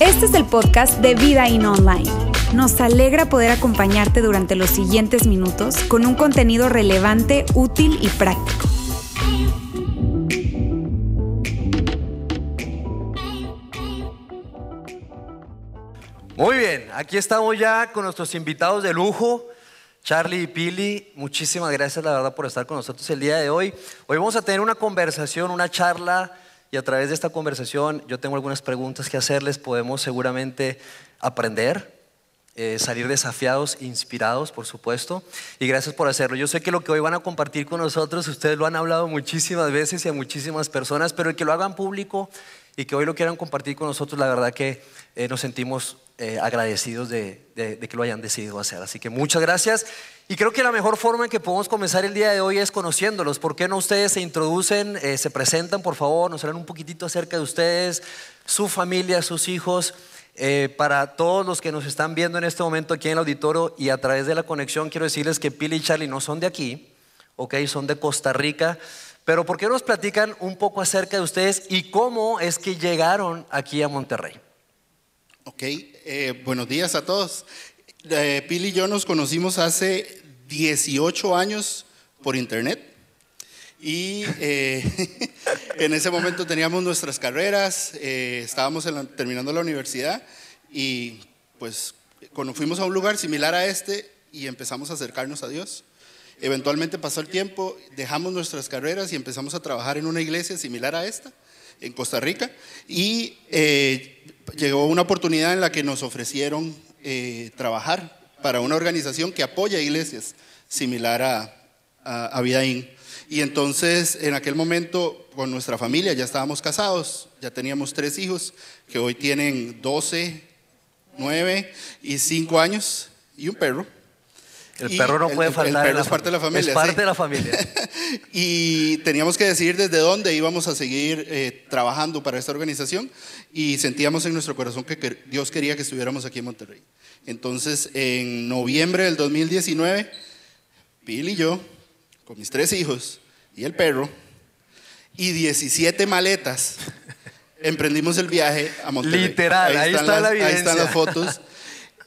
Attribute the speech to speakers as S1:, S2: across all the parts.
S1: Este es el podcast de Vida In Online. Nos alegra poder acompañarte durante los siguientes minutos con un contenido relevante, útil y práctico.
S2: Muy bien, aquí estamos ya con nuestros invitados de lujo. Charlie y Pili, muchísimas gracias la verdad por estar con nosotros el día de hoy. Hoy vamos a tener una conversación, una charla y a través de esta conversación yo tengo algunas preguntas que hacerles. Podemos seguramente aprender, eh, salir desafiados, inspirados, por supuesto. Y gracias por hacerlo. Yo sé que lo que hoy van a compartir con nosotros, ustedes lo han hablado muchísimas veces y a muchísimas personas, pero el que lo hagan público y que hoy lo quieran compartir con nosotros, la verdad que eh, nos sentimos eh, agradecidos de, que lo hayan decidido hacer. Así que muchas gracias. Y creo que la mejor forma en que podemos comenzar el día de hoy es conociéndolos. ¿Por qué no ustedes se introducen, eh, se presentan, por favor, nos hablan un poquitito acerca de ustedes, su familia, sus hijos? para todos los que nos están viendo en este momento aquí en el auditorio y a través de la conexión, quiero decirles que Pili y Charlie no son de aquí, ok, son de Costa Rica. Pero ¿por qué nos platican un poco acerca de ustedes y cómo es que llegaron aquí a Monterrey?
S3: Ok, eh, buenos días a todos. Eh, Pili y yo nos conocimos hace 18 años por internet y eh, en ese momento teníamos nuestras carreras, estábamos terminando la universidad y pues cuando fuimos a un lugar similar a este y empezamos a acercarnos a Dios. Eventualmente pasó el tiempo, dejamos nuestras carreras y empezamos a trabajar en una iglesia similar a esta en Costa Rica y eh, llegó una oportunidad en la que nos ofrecieron eh, trabajar para una organización que apoya iglesias similar a, a, Vidaín. Y entonces en aquel momento con nuestra familia ya estábamos casados, ya teníamos tres hijos que hoy tienen 12, 9 y 5 años y un perro.
S2: El perro no puede faltar.
S3: El perro es parte de la familia.
S2: Es parte de la familia.
S3: y teníamos que decidir desde dónde íbamos a seguir eh, trabajando para esta organización y sentíamos en nuestro corazón que Dios quería que estuviéramos aquí en Monterrey. Entonces, en noviembre del 2019, Bill y yo, con mis tres hijos y el perro, y 17 maletas, emprendimos el viaje a Monterrey.
S2: Literal, ahí, está la evidencia.
S3: Ahí están las fotos.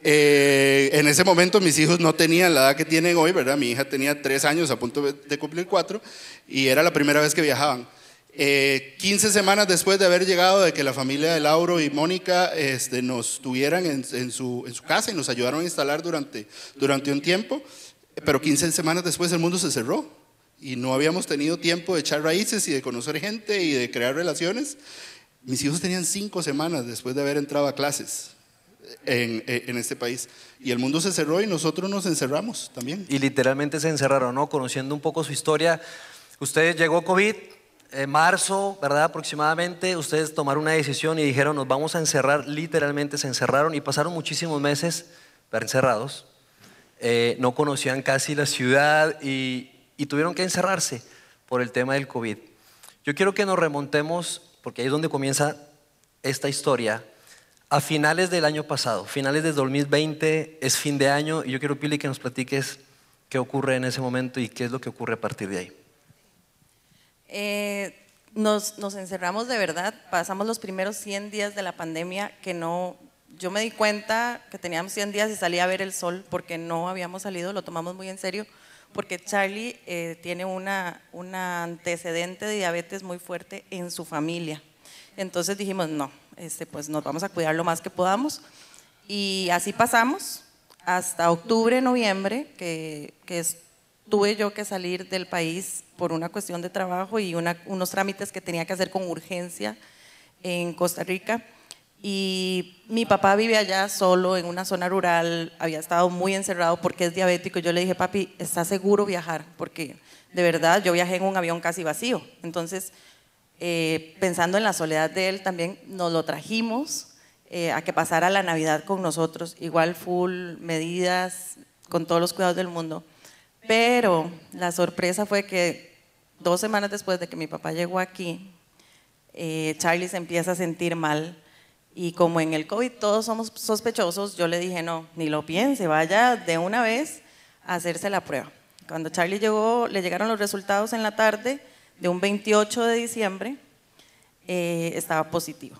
S3: Eh, en ese momento mis hijos no tenían la edad que tienen hoy, ¿verdad? Mi hija tenía tres años a punto de cumplir cuatro y era la primera vez que viajaban. Eh, 15 semanas después de haber llegado, de que la familia de Lauro y Mónica este, nos tuvieran en, su, casa y nos ayudaron a instalar durante, durante un tiempo, pero 15 semanas después el mundo se cerró y no habíamos tenido tiempo de echar raíces y de conocer gente y de crear relaciones. Mis hijos tenían cinco semanas después de haber entrado a clases en, este país. Y el mundo se cerró y nosotros nos encerramos también.
S2: Y literalmente se encerraron, ¿no? Conociendo un poco su historia. Ustedes llegó COVID, en marzo, ¿verdad? Aproximadamente, ustedes tomaron una decisión y dijeron, nos vamos a encerrar, literalmente se encerraron y pasaron muchísimos meses encerrados. Eh, no conocían casi la ciudad y, y tuvieron que encerrarse por el tema del COVID. Yo quiero que nos remontemos, porque ahí es donde comienza esta historia, a finales del año pasado, finales de 2020, es fin de año, y yo quiero, Pili, que nos platiques qué ocurre en ese momento y qué es lo que ocurre a partir de ahí.
S4: Eh, nos, encerramos de verdad, pasamos los primeros 100 días de la pandemia que no, yo me di cuenta que teníamos 100 días y salí a ver el sol porque no habíamos salido, lo tomamos muy en serio, porque Charlie eh, tiene una, una antecedente de diabetes muy fuerte en su familia. Entonces dijimos, no, este, pues nos vamos a cuidar lo más que podamos. Y así pasamos hasta octubre, noviembre, que, que tuve yo que salir del país por una cuestión de trabajo y unos trámites que tenía que hacer con urgencia en Costa Rica. Y mi papá vive allá solo en una zona rural, había estado muy encerrado porque es diabético. Yo le dije, papi, ¿está seguro viajar? Porque de verdad yo viajé en un avión casi vacío. Entonces eh, pensando en la soledad de él, también nos lo trajimos eh, a que pasara la Navidad con nosotros, igual full medidas, con todos los cuidados del mundo. Pero la sorpresa fue que dos semanas después de que mi papá llegó aquí, eh, Charlie se empieza a sentir mal. Y como en el COVID todos somos sospechosos, yo le dije, no, ni lo piense, vaya de una vez a hacerse la prueba. Cuando Charlie llegó, le llegaron los resultados en la tarde, de un 28 de diciembre eh, estaba positivo.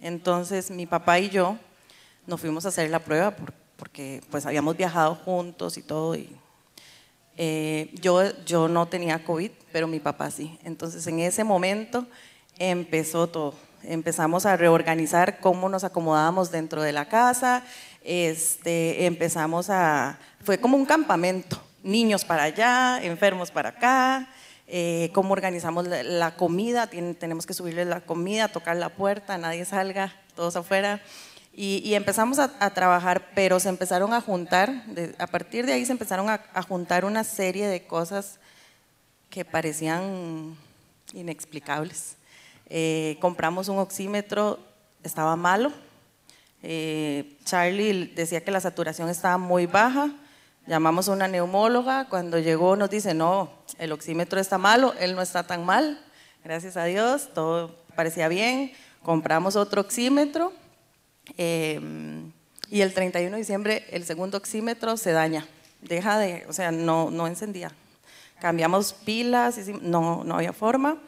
S4: Entonces mi papá y yo nos fuimos a hacer la prueba porque pues habíamos viajado juntos y todo. Y, eh, yo, yo no tenía COVID, pero mi papá sí. Entonces en ese momento empezó todo. Empezamos a reorganizar cómo nos acomodábamos dentro de la casa. Este, empezamos a... Fue como un campamento. Niños para allá, enfermos para acá. Eh, cómo organizamos la, comida, tenemos que subirle la comida, tocar la puerta, nadie salga, todos afuera. Y, empezamos a, trabajar, pero se empezaron a juntar, a partir de ahí se empezaron a, juntar una serie de cosas que parecían inexplicables. Eh, compramos un oxímetro, estaba malo. Eh, Charlie decía que la saturación estaba muy baja. Llamamos a una neumóloga, cuando llegó nos dice, no, el oxímetro está malo, él no está tan mal, gracias a Dios, todo parecía bien. Compramos otro oxímetro em, y el 31 de diciembre el segundo oxímetro se daña, deja de, o sea, no, no encendía. Cambiamos pilas, no, no había forma.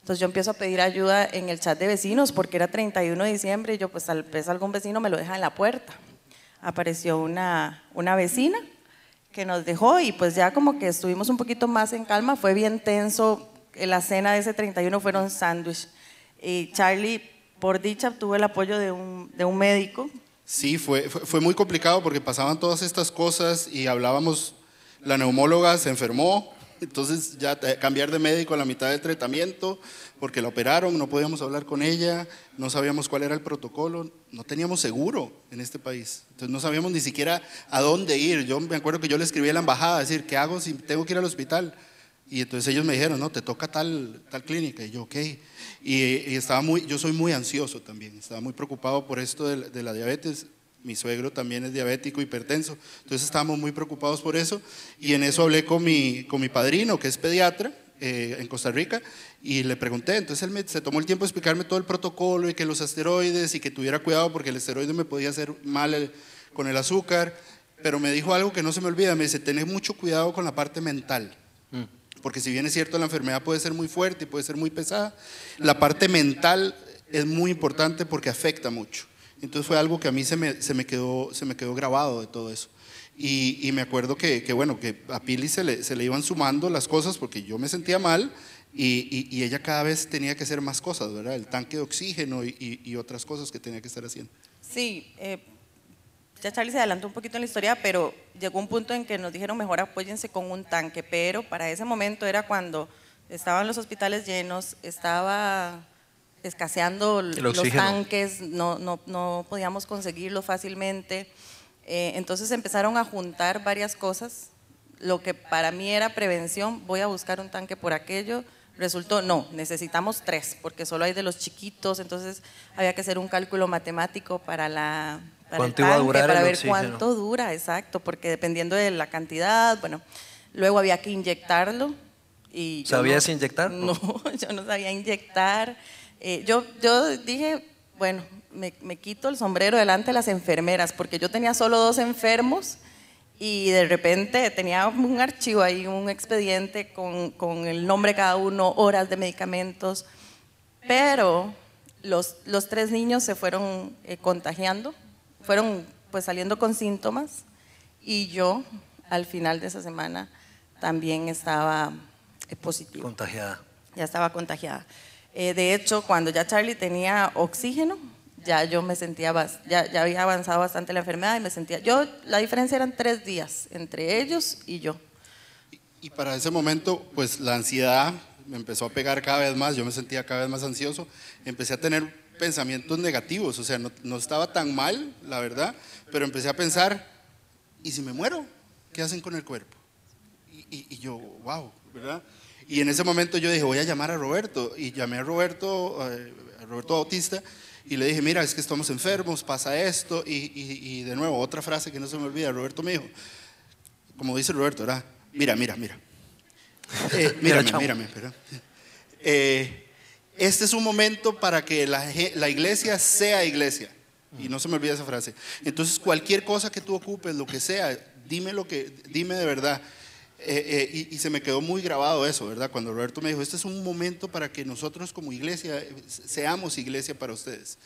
S4: Entonces yo empiezo a pedir ayuda en el chat de vecinos porque era 31 de diciembre y yo pues tal vez algún vecino me lo deja en la puerta. Apareció una, una vecina que nos dejó y pues ya como que estuvimos un poquito más en calma, fue bien tenso, la cena de ese 31 fueron sándwich y Charlie, por dicha, tuvo el apoyo de un, de un médico.
S3: Sí, fue, fue, muy complicado porque pasaban todas estas cosas y hablábamos, la neumóloga se enfermó, entonces ya cambiar de médico a la mitad del tratamiento, porque la operaron, no podíamos hablar con ella, no sabíamos cuál era el protocolo, no teníamos seguro en este país. Entonces no sabíamos ni siquiera a dónde ir. Yo me acuerdo que yo le escribí a la embajada, decir, ¿qué hago si tengo que ir al hospital? Y entonces ellos me dijeron, no, te toca tal, tal clínica. Y yo, ok. Y, estaba muy, yo soy muy ansioso también, estaba muy preocupado por esto de, de la diabetes mi suegro también es diabético, hipertenso, entonces estábamos muy preocupados por eso y en eso hablé con mi, con mi padrino, que es pediatra eh, en Costa Rica, y le pregunté, entonces él se tomó el tiempo de explicarme todo el protocolo y que los esteroides y que tuviera cuidado porque el esteroide me podía hacer mal con el azúcar, pero me dijo algo que no se me olvida, me dice, tenés mucho cuidado con la parte mental. Mm. Porque si bien es cierto, la enfermedad puede ser muy fuerte y puede ser muy pesada, la parte mental es muy importante porque afecta mucho. Entonces fue algo que a mí se me, se me, quedó, se me quedó grabado de todo eso. Y, y me acuerdo que, que, bueno, que a Pili se le, se le, iban sumando las cosas porque yo me sentía mal y, y, ella cada vez tenía que hacer más cosas, ¿verdad? El tanque de oxígeno y, otras cosas que tenía que estar haciendo.
S4: Sí, eh, ya Charlie se adelantó un poquito en la historia, pero llegó un punto en que nos dijeron mejor apóyense con un tanque, pero para ese momento era cuando estaban los hospitales llenos, estaba escaseando los tanques, no, no, no, podíamos conseguirlo fácilmente. Eh, entonces empezaron a juntar varias cosas. Lo que para mí era prevención, voy a buscar un tanque por aquello, resultó, no, necesitamos tres, porque solo hay de los chiquitos, entonces había que hacer un cálculo matemático para la... Para el tanque, para ver cuánto dura, exacto, porque dependiendo de la cantidad, bueno, luego había que inyectarlo. Y
S2: ¿Sabías inyectar?
S4: No, yo no sabía inyectar. Eh, yo, yo dije, bueno, me, me, quito el sombrero delante de las enfermeras, porque yo tenía solo dos enfermos y de repente tenía un archivo ahí, un expediente con, con el nombre de cada uno, horas de medicamentos, pero los, los tres niños se fueron eh, contagiando, fueron pues saliendo con síntomas y yo al final de esa semana también estaba eh, positiva.
S2: Contagiada.
S4: Ya estaba contagiada. Eh, de hecho, cuando ya Charlie tenía oxígeno, ya yo me sentía, ya, ya había avanzado bastante la enfermedad y me sentía, yo, la diferencia eran tres días entre ellos y yo.
S3: Y, para ese momento, pues la ansiedad me empezó a pegar cada vez más, yo me sentía cada vez más ansioso, empecé a tener pensamientos negativos, o sea, no, no estaba tan mal, la verdad, pero empecé a pensar, ¿y si me muero? ¿Qué hacen con el cuerpo? Y, y yo, wow, ¿verdad? Y en ese momento yo dije, voy a llamar a Roberto. Y llamé a Roberto, eh, a Roberto Bautista, y le dije, mira, es que estamos enfermos, pasa esto. Y, y, de nuevo, otra frase que no se me olvida, Roberto me dijo, como dice Roberto, ¿verdad? Mira, mira, mira. Eh, mírame, mírame, eh, este es un momento para que la, la iglesia sea iglesia. Y no se me olvida esa frase. Entonces, cualquier cosa que tú ocupes, lo que sea, dime lo que, dime de verdad. Eh, eh, y, se me quedó muy grabado eso, ¿verdad? Cuando Roberto me dijo, este es un momento para que nosotros como iglesia seamos iglesia para ustedes.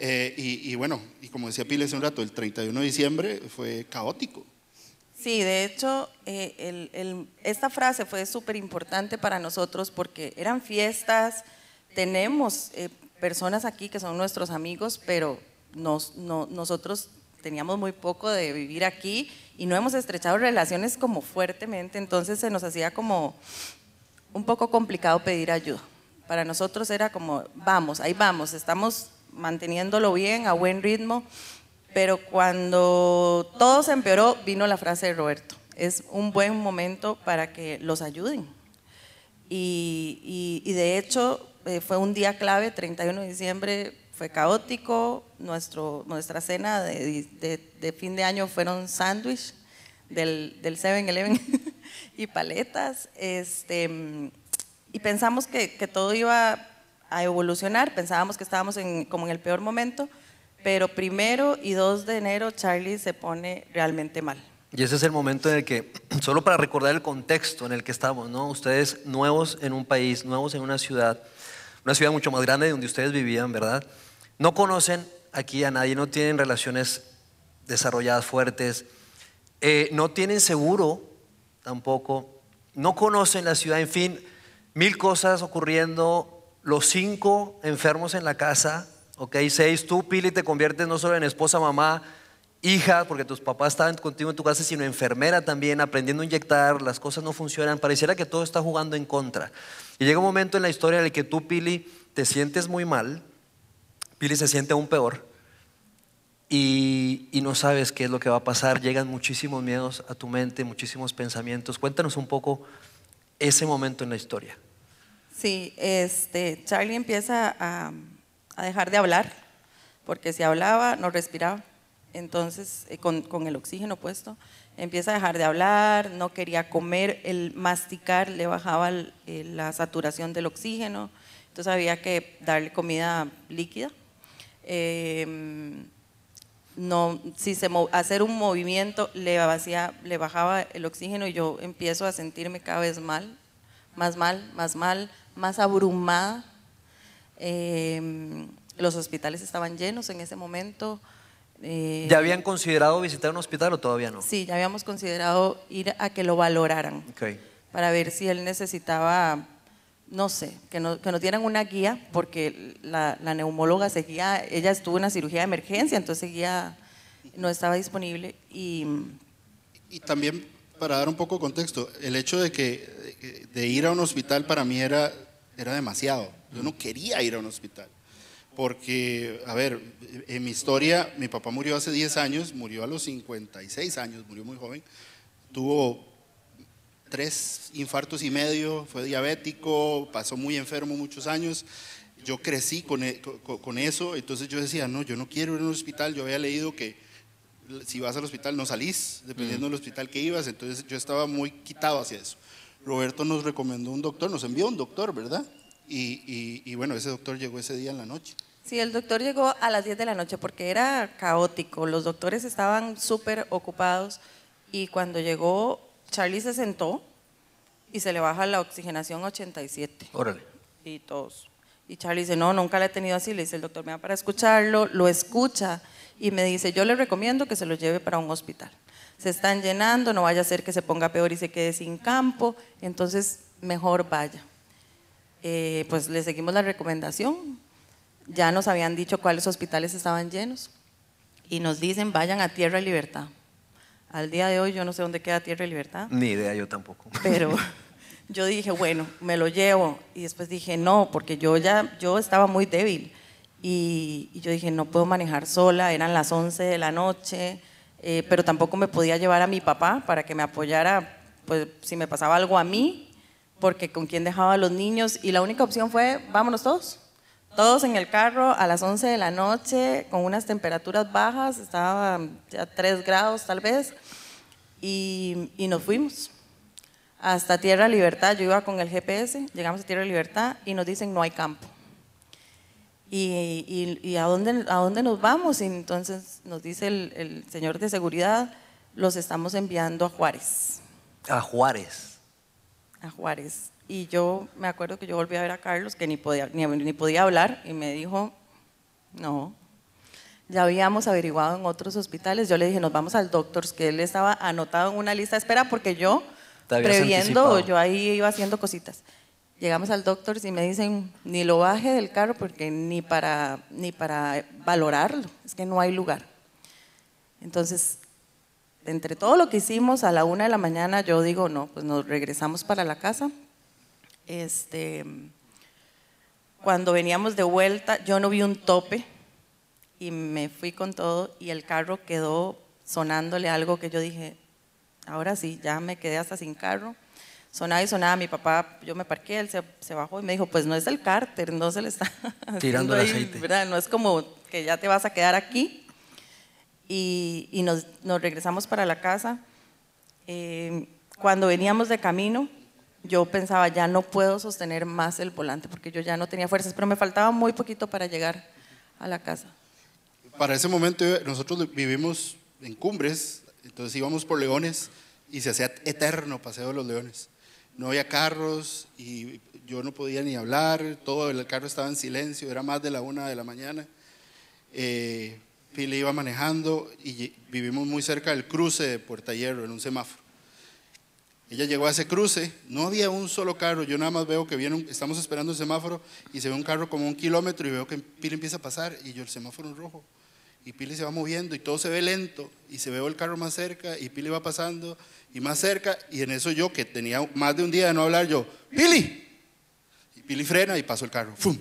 S3: y, bueno, y como decía Pile hace un rato, el 31 de diciembre fue caótico.
S4: Sí, de hecho, esta frase fue súper importante para nosotros porque eran fiestas, tenemos personas aquí que son nuestros amigos, pero nosotros teníamos muy poco de vivir aquí y no hemos estrechado relaciones como fuertemente, entonces se nos hacía como un poco complicado pedir ayuda. Para nosotros era como, vamos, ahí vamos, estamos manteniéndolo bien, a buen ritmo, pero cuando todo se empeoró, vino la frase de Roberto, es un buen momento para que los ayuden. Y, de hecho eh, fue un día clave, 31 de diciembre, fue caótico. Nuestro, nuestra cena de, fin de año fueron sándwich del, del 7-Eleven y paletas. Este, y pensamos que, todo iba a evolucionar, pensábamos que estábamos en, como en el peor momento, pero primero y 2 de enero Charlie se pone realmente mal.
S2: Y ese es el momento en el que, solo para recordar el contexto en el que estamos, ¿no? Ustedes nuevos en un país, nuevos en una ciudad, una ciudad mucho más grande de donde ustedes vivían, ¿verdad? No conocen aquí a nadie, no tienen relaciones desarrolladas fuertes, eh, no tienen seguro tampoco, no conocen la ciudad, en fin, mil cosas ocurriendo, los cinco enfermos en la casa, ok, seis, tú Pili te conviertes no solo en esposa, mamá, hija, porque tus papás estaban contigo en tu casa, sino enfermera también, aprendiendo a inyectar, las cosas no funcionan, pareciera que todo está jugando en contra. Y llega un momento en la historia en el que tú, Pili, te sientes muy mal, Pili se siente aún peor y, no sabes qué es lo que va a pasar. Llegan muchísimos miedos a tu mente, muchísimos pensamientos. Cuéntanos un poco ese momento en la historia.
S4: Sí, este, Charlie empieza a, dejar de hablar, porque si hablaba no respiraba. Entonces, eh, con, el oxígeno puesto, empieza a dejar de hablar, no quería comer, el masticar le bajaba la saturación del oxígeno, entonces había que darle comida líquida Em, no, si se hacer un movimiento le, vacía, le bajaba el oxígeno y yo empiezo a sentirme cada vez mal, más mal, más mal, más abrumada. Em, los hospitales estaban llenos en ese momento.
S2: Eh, ¿Ya habían considerado visitar un hospital o todavía no?
S4: Sí, ya habíamos considerado ir a que lo valoraran para ver si él necesitaba no sé, que, no, que nos dieran una guía, porque la, neumóloga seguía, ella estuvo en una cirugía de emergencia, entonces seguía, no estaba disponible. Y,
S3: y también, para dar un poco de contexto, el hecho de que de ir a un hospital para mí era, era demasiado. Yo no quería ir a un hospital. Porque, a ver, en mi historia, mi papá murió hace 10 años, murió a los 56 años, murió muy joven. Tuvo tres infartos y medio, fue diabético, pasó muy enfermo muchos años. Yo crecí con, e, con, eso, entonces yo decía, no, yo no quiero ir a un hospital. Yo había leído que si vas al hospital no salís, dependiendo del hospital que ibas, entonces yo estaba muy quitado hacia eso. Roberto nos recomendó un doctor, nos envió un doctor, ¿verdad? Y, y, bueno, ese doctor llegó ese día en la noche.
S4: Sí, el doctor llegó a las 10 de la noche porque era caótico, los doctores estaban súper ocupados y cuando llegó Charlie se sentó y se le baja la oxigenación 87.
S2: Órale.
S4: Y todos. Y Charlie dice, no, nunca la he tenido así. Le dice el doctor, me va para escucharlo, lo escucha y me dice, yo le recomiendo que se lo lleve para un hospital. Se están llenando, no vaya a ser que se ponga peor y se quede sin campo, entonces mejor vaya. Eh, pues le seguimos la recomendación. Ya nos habían dicho cuáles hospitales estaban llenos y nos dicen, vayan a Tierra Libertad. Al día de hoy yo no sé dónde queda Tierra y Libertad.
S2: Ni idea, yo tampoco.
S4: Pero yo dije, bueno, me lo llevo. Y después dije, no, porque yo ya, yo estaba muy débil. Y, yo dije, no puedo manejar sola, eran las 11 de la noche, eh, pero tampoco me podía llevar a mi papá para que me apoyara, pues si me pasaba algo a mí, porque con quién dejaba a los niños. Y la única opción fue, vámonos todos. Todos en el carro a las 11 de la noche con unas temperaturas bajas, estaba ya 3 grados tal vez, y, nos fuimos hasta Tierra Libertad. Yo iba con el GPS, llegamos a Tierra Libertad y nos dicen no hay campo. ¿Y, a, dónde, a dónde nos vamos? Y entonces nos dice el, el señor de seguridad, los estamos enviando a Juárez.
S2: A Juárez.
S4: A Juárez. Y yo me acuerdo que yo volví a ver a Carlos, que ni podía, ni, ni podía hablar, y me dijo, no, ya habíamos averiguado en otros hospitales. Yo le dije, nos vamos al doctor, que él estaba anotado en una lista de espera porque yo, previendo,
S2: anticipado.
S4: yo ahí iba haciendo cositas. Llegamos al doctor y me dicen, ni lo baje del carro porque ni para, ni para valorarlo, es que no hay lugar. Entonces, entre todo lo que hicimos a la una de la mañana, yo digo, no, pues nos regresamos para la casa. Este, cuando veníamos de vuelta, yo no vi un tope y me fui con todo y el carro quedó sonándole algo que yo dije, ahora sí, ya me quedé hasta sin carro. Sonaba y sonaba, mi papá, yo me parqué, él se, se bajó y me dijo, pues no es el cárter, no se le está
S2: Tirando el aceite.
S4: ¿verdad? No es como que ya te vas a quedar aquí. Y, y nos, nos regresamos para la casa. Eh, cuando veníamos de camino, yo pensaba, ya no puedo sostener más el volante porque yo ya no tenía fuerzas, pero me faltaba muy poquito para llegar a la casa.
S3: Para ese momento eh, nosotros vivimos en cumbres, entonces íbamos por leones y se hacía eterno paseo de los leones. No había carros y yo no podía ni hablar, todo el carro estaba en silencio, era más de la una de la mañana. Eh, iba manejando y vivimos muy cerca del cruce de Puerta Hierro, en un semáforo. Ella llegó a ese cruce, no había un solo carro, yo nada más veo que viene, un- estamos esperando el semáforo y se ve un carro como un kilómetro y veo que Pili empieza a pasar y yo el semáforo en rojo y Pili se va moviendo y todo se ve lento y se ve el carro más cerca y Pili va pasando y más cerca y en eso yo que tenía más de un día de no hablar yo, Pili, y Pili frena y pasó el carro, ¡fum!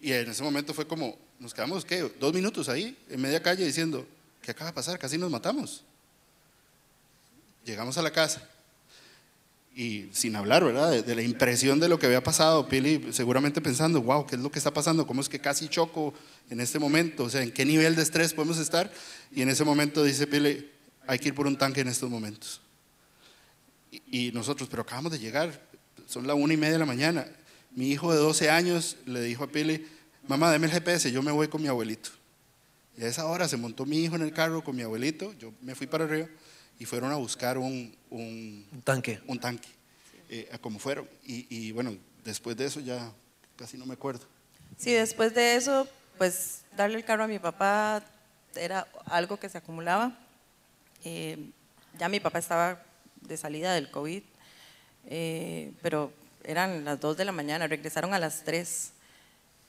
S3: Y en ese momento fue como, nos quedamos, ¿qué? Dos minutos ahí, en media calle, diciendo, ¿qué acaba de pasar? Casi nos matamos. Llegamos a la casa y sin hablar, ¿verdad? De, de la impresión de lo que había pasado, Pili seguramente pensando, wow, ¿qué es lo que está pasando? ¿Cómo es que casi choco en este momento? O sea, ¿en qué nivel de estrés podemos estar? Y en ese momento dice Pili, hay que ir por un tanque en estos momentos. Y, y nosotros, pero acabamos de llegar, son la una y media de la mañana. Mi hijo de 12 años le dijo a Pili, mamá, deme el GPS, yo me voy con mi abuelito. Y a esa hora se montó mi hijo en el carro con mi abuelito, yo me fui para arriba y fueron a buscar un, un,
S2: Un tanque.
S3: un tanque, eh, a como fueron. Y, y bueno, después de eso ya casi no me acuerdo.
S4: Sí, después de eso, pues darle el carro a mi papá era algo que se acumulaba. Eh, ya mi papá estaba de salida del COVID, eh, pero eran las 2 de la mañana, regresaron a las 3.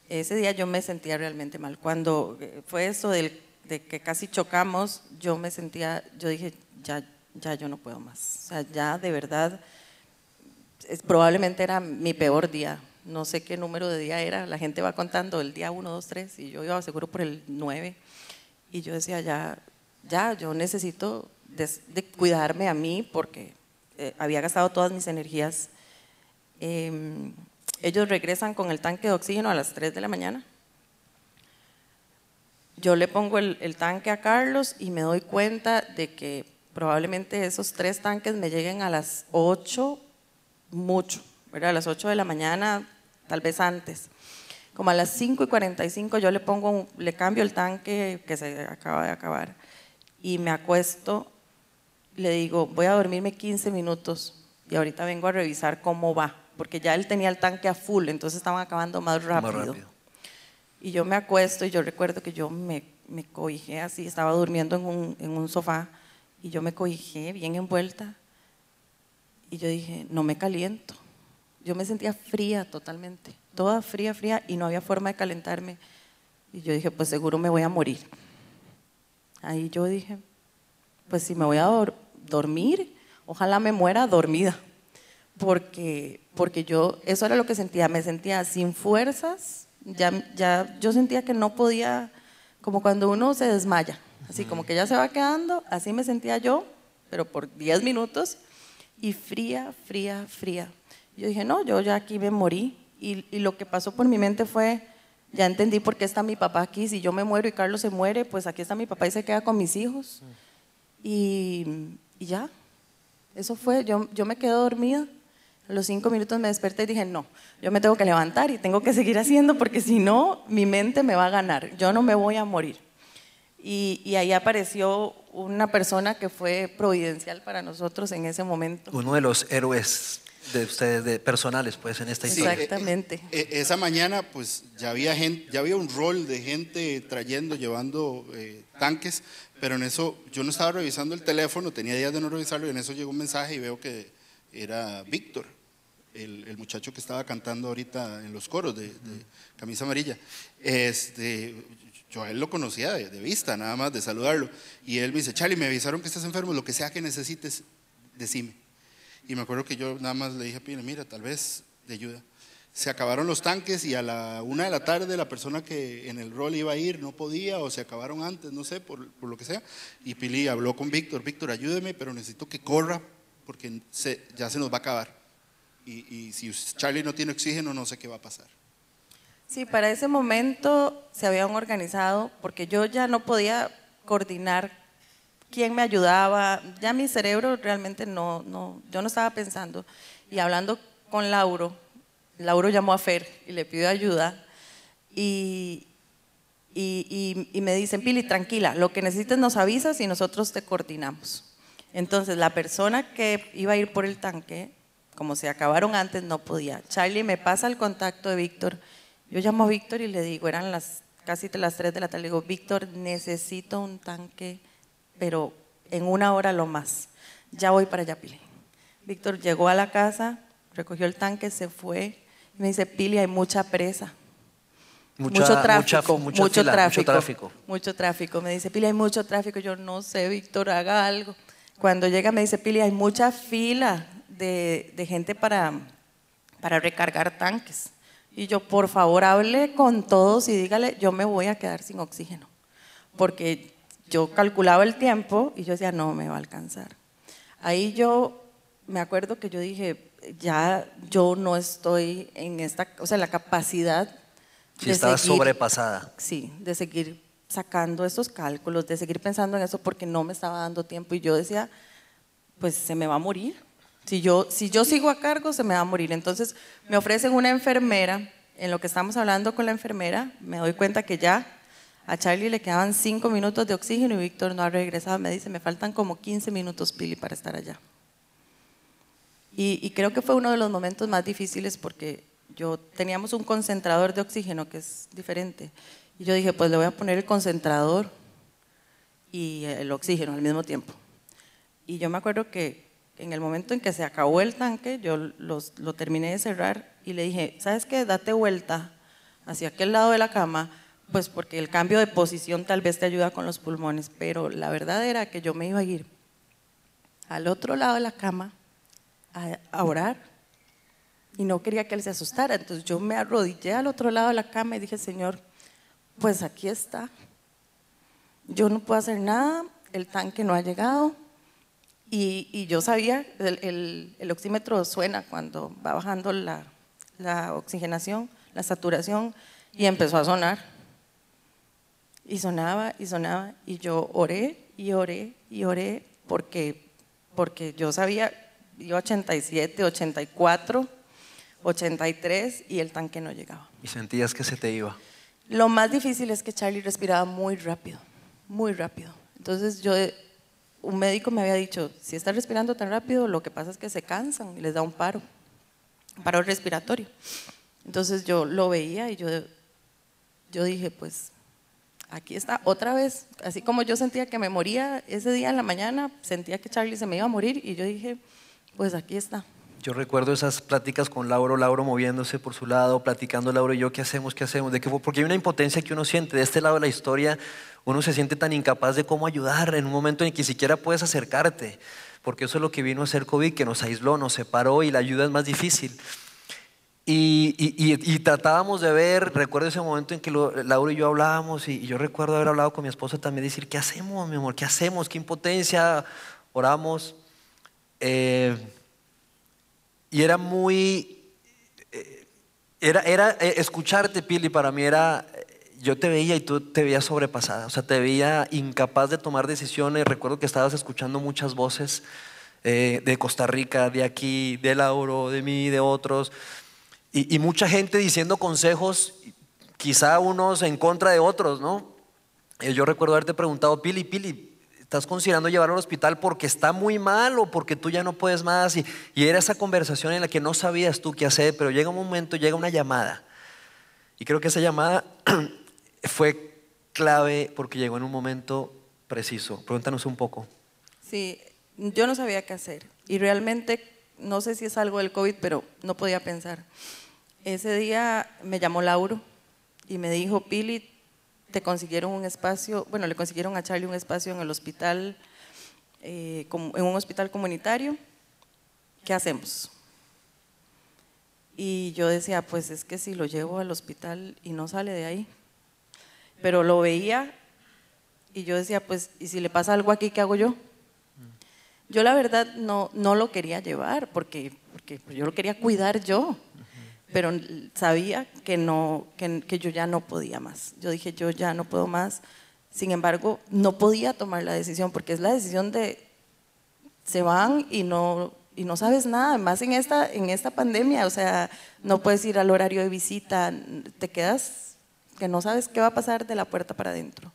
S4: Ese día yo me sentía realmente mal. Cuando eh, fue eso del- de que casi chocamos, yo me sentía, yo dije, ya, ya yo no puedo más. O sea, ya de verdad, es- probablemente era mi peor día. No sé qué número de día era. La gente va contando el día 1, 2, 3 y yo iba seguro por el 9. Y yo decía, ya, ya, yo necesito de cuidarme a mí porque eh, había gastado todas mis energías. Eh, ellos regresan con el tanque de oxígeno a las 3 de la mañana. Yo le pongo el, el tanque a Carlos y me doy cuenta de que probablemente esos tres tanques me lleguen a las 8, mucho, ¿verdad? A las 8 de la mañana, tal vez antes. Como a las 5 y 45 yo le pongo, le cambio el tanque que se acaba de acabar y me acuesto, le digo, voy a dormirme 15 minutos y ahorita vengo a revisar cómo va, porque ya él tenía el tanque a full, entonces estaban acabando más rápido.
S2: Más rápido.
S4: Y yo me acuesto y yo recuerdo que yo me, me cobijé así, estaba durmiendo en un, en un sofá y yo me cobijé bien envuelta y yo dije, no me caliento. Yo me sentía fría totalmente, toda fría, fría y no había forma de calentarme. Y yo dije, pues seguro me voy a morir. Ahí yo dije, pues si me voy a dor- dormir, ojalá me muera dormida. Porque, porque yo, eso era lo que sentía, me sentía sin fuerzas, ya, ya yo sentía que no podía, como cuando uno se desmaya, así como que ya se va quedando, así me sentía yo, pero por 10 minutos, y fría, fría, fría. Yo dije, no, yo ya aquí me morí. Y, y lo que pasó por mi mente fue, ya entendí por qué está mi papá aquí. Si yo me muero y Carlos se muere, pues aquí está mi papá y se queda con mis hijos. Y, y ya, eso fue, yo, yo me quedé dormida. A los cinco minutos me desperté y dije, no, yo me tengo que levantar y tengo que seguir haciendo porque si no, mi mente me va a ganar. Yo no me voy a morir. Y, y ahí apareció una persona que fue providencial para nosotros en ese momento.
S2: Uno de los héroes de ustedes, de personales, pues, en esta historia.
S4: Exactamente.
S3: eh, eh, esa mañana, pues ya había gente, ya había un rol de gente trayendo, llevando eh, tanques, pero en eso yo no estaba revisando el teléfono, tenía días de no revisarlo y en eso llegó un mensaje y veo que era Víctor, el, el muchacho que estaba cantando ahorita en los coros de, de camisa amarilla. Este, yo a él lo conocía de, vista, nada más de saludarlo. Y él me dice, Charlie, me avisaron que estás enfermo, lo que sea que necesites, decime. Y me acuerdo que yo nada más le dije a Pina, mira, tal vez de ayuda. Se acabaron los tanques y a la una de la tarde la persona que en el rol iba a ir no podía o se acabaron antes, no sé, por, lo que sea. Y Pili habló con Víctor, Víctor, ayúdeme, pero necesito que corra porque se- ya se nos va a acabar. Y si Charlie no tiene oxígeno, no sé qué va a pasar.
S4: Sí, para ese momento se habían organizado porque yo ya no podía coordinar quién me ayudaba, ya mi cerebro realmente no, no, yo no estaba pensando. Y hablando con Lauro, Lauro llamó a Fer y le pidió ayuda y, y, y- y me dicen, Pili, tranquila, lo que necesites nos avisas y nosotros te coordinamos. Entonces, la persona que iba a ir por el tanque, como se acabaron antes, no podía. Charlie me pasa el contacto de Víctor. Yo llamo a Víctor y le digo, eran las casi las 3 de la tarde, le digo, Víctor, necesito un tanque, pero en una hora lo más. Ya voy para allá, Pili. Víctor llegó a la casa, recogió el tanque, se fue. Y me dice, Pili, hay mucha presa.
S2: Mucha-
S4: mucho tráfico,
S2: mucha
S4: mucho,
S2: fila, mucho
S4: tráfico,
S2: tráfico.
S4: mucho tráfico. Me dice, Pili, hay mucho tráfico. Yo no sé, Víctor, haga algo. Cuando llega me dice, Pili, hay mucha fila de, de gente para, para recargar tanques. Y yo, por favor, hable con todos y dígale, yo me voy a quedar sin oxígeno. Porque yo calculaba el tiempo y yo decía, no me va a alcanzar. Ahí yo me acuerdo que yo dije, ya yo no estoy en esta, o sea, la capacidad
S2: Sí, estaba
S4: seguir-
S2: sobrepasada.
S4: Sí, de seguir sacando esos cálculos, de seguir pensando en eso porque no me estaba dando tiempo y yo decía, pues se me va a morir. Si yo, si yo sigo a cargo, se me va a morir. Entonces me ofrecen una enfermera, en lo que estamos hablando con la enfermera, me doy cuenta que ya a Charlie le quedaban cinco minutos de oxígeno y Víctor no ha regresado. Me dice, me faltan como 15 minutos, Pili, para estar allá. Y, y creo que fue uno de los momentos más difíciles porque yo teníamos un concentrador de oxígeno que es diferente. Y yo dije, pues le voy a poner el concentrador y el oxígeno al mismo tiempo. Y yo me acuerdo que en el momento en que se acabó el tanque, yo lo terminé de cerrar y le dije, ¿sabes qué? Date vuelta hacia aquel lado de la cama, pues porque el cambio de posición tal vez te ayuda con los pulmones. Pero la verdad era que yo me iba a ir al otro lado de la cama a, a orar y no quería que él se asustara. Entonces yo me arrodillé al otro lado de la cama y dije, Señor, pues aquí está. Yo no puedo hacer nada, el tanque no ha llegado. Y, y yo sabía, el, el- el oxímetro suena cuando va bajando la, la oxigenación, la saturación, y empezó a sonar. Y sonaba y sonaba, y yo oré y oré y oré porque, porque yo sabía, yo 87, 84, 83 y el tanque no llegaba.
S2: Y sentías que se te iba.
S4: Lo más difícil es que Charlie respiraba muy rápido, muy rápido. Entonces yo, un médico me había dicho, si está respirando tan rápido, lo que pasa es que se cansan y les da un paro, un paro respiratorio. Entonces yo lo veía y yo, yo dije, pues aquí está otra vez. Así como yo sentía que me moría ese día en la mañana, sentía que Charlie se me iba a morir y yo dije, pues aquí está.
S2: Yo recuerdo esas pláticas con Lauro, Lauro moviéndose por su lado, platicando Lauro y yo, ¿qué hacemos? ¿Qué hacemos? ¿De qué? Porque hay una impotencia que uno siente. De este lado de la historia, uno se siente tan incapaz de cómo ayudar en un momento en que ni siquiera puedes acercarte. Porque eso es lo que vino a hacer COVID, que nos aisló, nos separó y la ayuda es más difícil. Y, y- y- tratábamos de ver, recuerdo ese momento en que lo- Laura y yo hablábamos, y yo recuerdo haber hablado con mi esposa también, decir, ¿qué hacemos, mi amor? ¿Qué hacemos? ¿Qué impotencia? Oramos. Eh, y era muy, eh, era, era eh, escucharte, Pili, para mí era, yo te veía y tú te veías sobrepasada, o sea, te veía incapaz de tomar decisiones. Recuerdo que estabas escuchando muchas voces eh, de Costa Rica, de aquí, de Lauro, de mí, de otros, y, mucha gente diciendo consejos, quizá unos en contra de otros, ¿no? yo recuerdo haberte preguntado, Pili, Pili, ¿estás considerando llevarlo al hospital porque está muy mal o porque tú ya no puedes más? Y, y era esa conversación en la que no sabías tú qué hacer, pero llega un momento, llega una llamada. Y creo que esa llamada fue clave porque llegó en un momento preciso. Pregúntanos un poco.
S4: Sí, yo no sabía qué hacer. Y realmente, no sé si es algo del COVID, pero no podía pensar. Ese día me llamó Lauro y me dijo, Pili, te consiguieron un espacio, bueno, le consiguieron a Charlie un espacio en el hospital, eh, en un hospital comunitario. ¿Qué hacemos? Y yo decía, pues es que si lo llevo al hospital y no sale de ahí. Pero lo veía y yo decía, pues, ¿y si le pasa algo aquí, qué hago yo? Yo la verdad no, no lo quería llevar porque, porque yo lo quería cuidar yo, pero sabía que, no, que, que yo ya no podía más. Yo dije, yo ya no puedo más. Sin embargo, no podía tomar la decisión porque es la decisión de se van y no, y no sabes nada, más en esta, en esta pandemia, o sea, no puedes ir al horario de visita, te quedas que no sabes qué va a pasar de la puerta para adentro.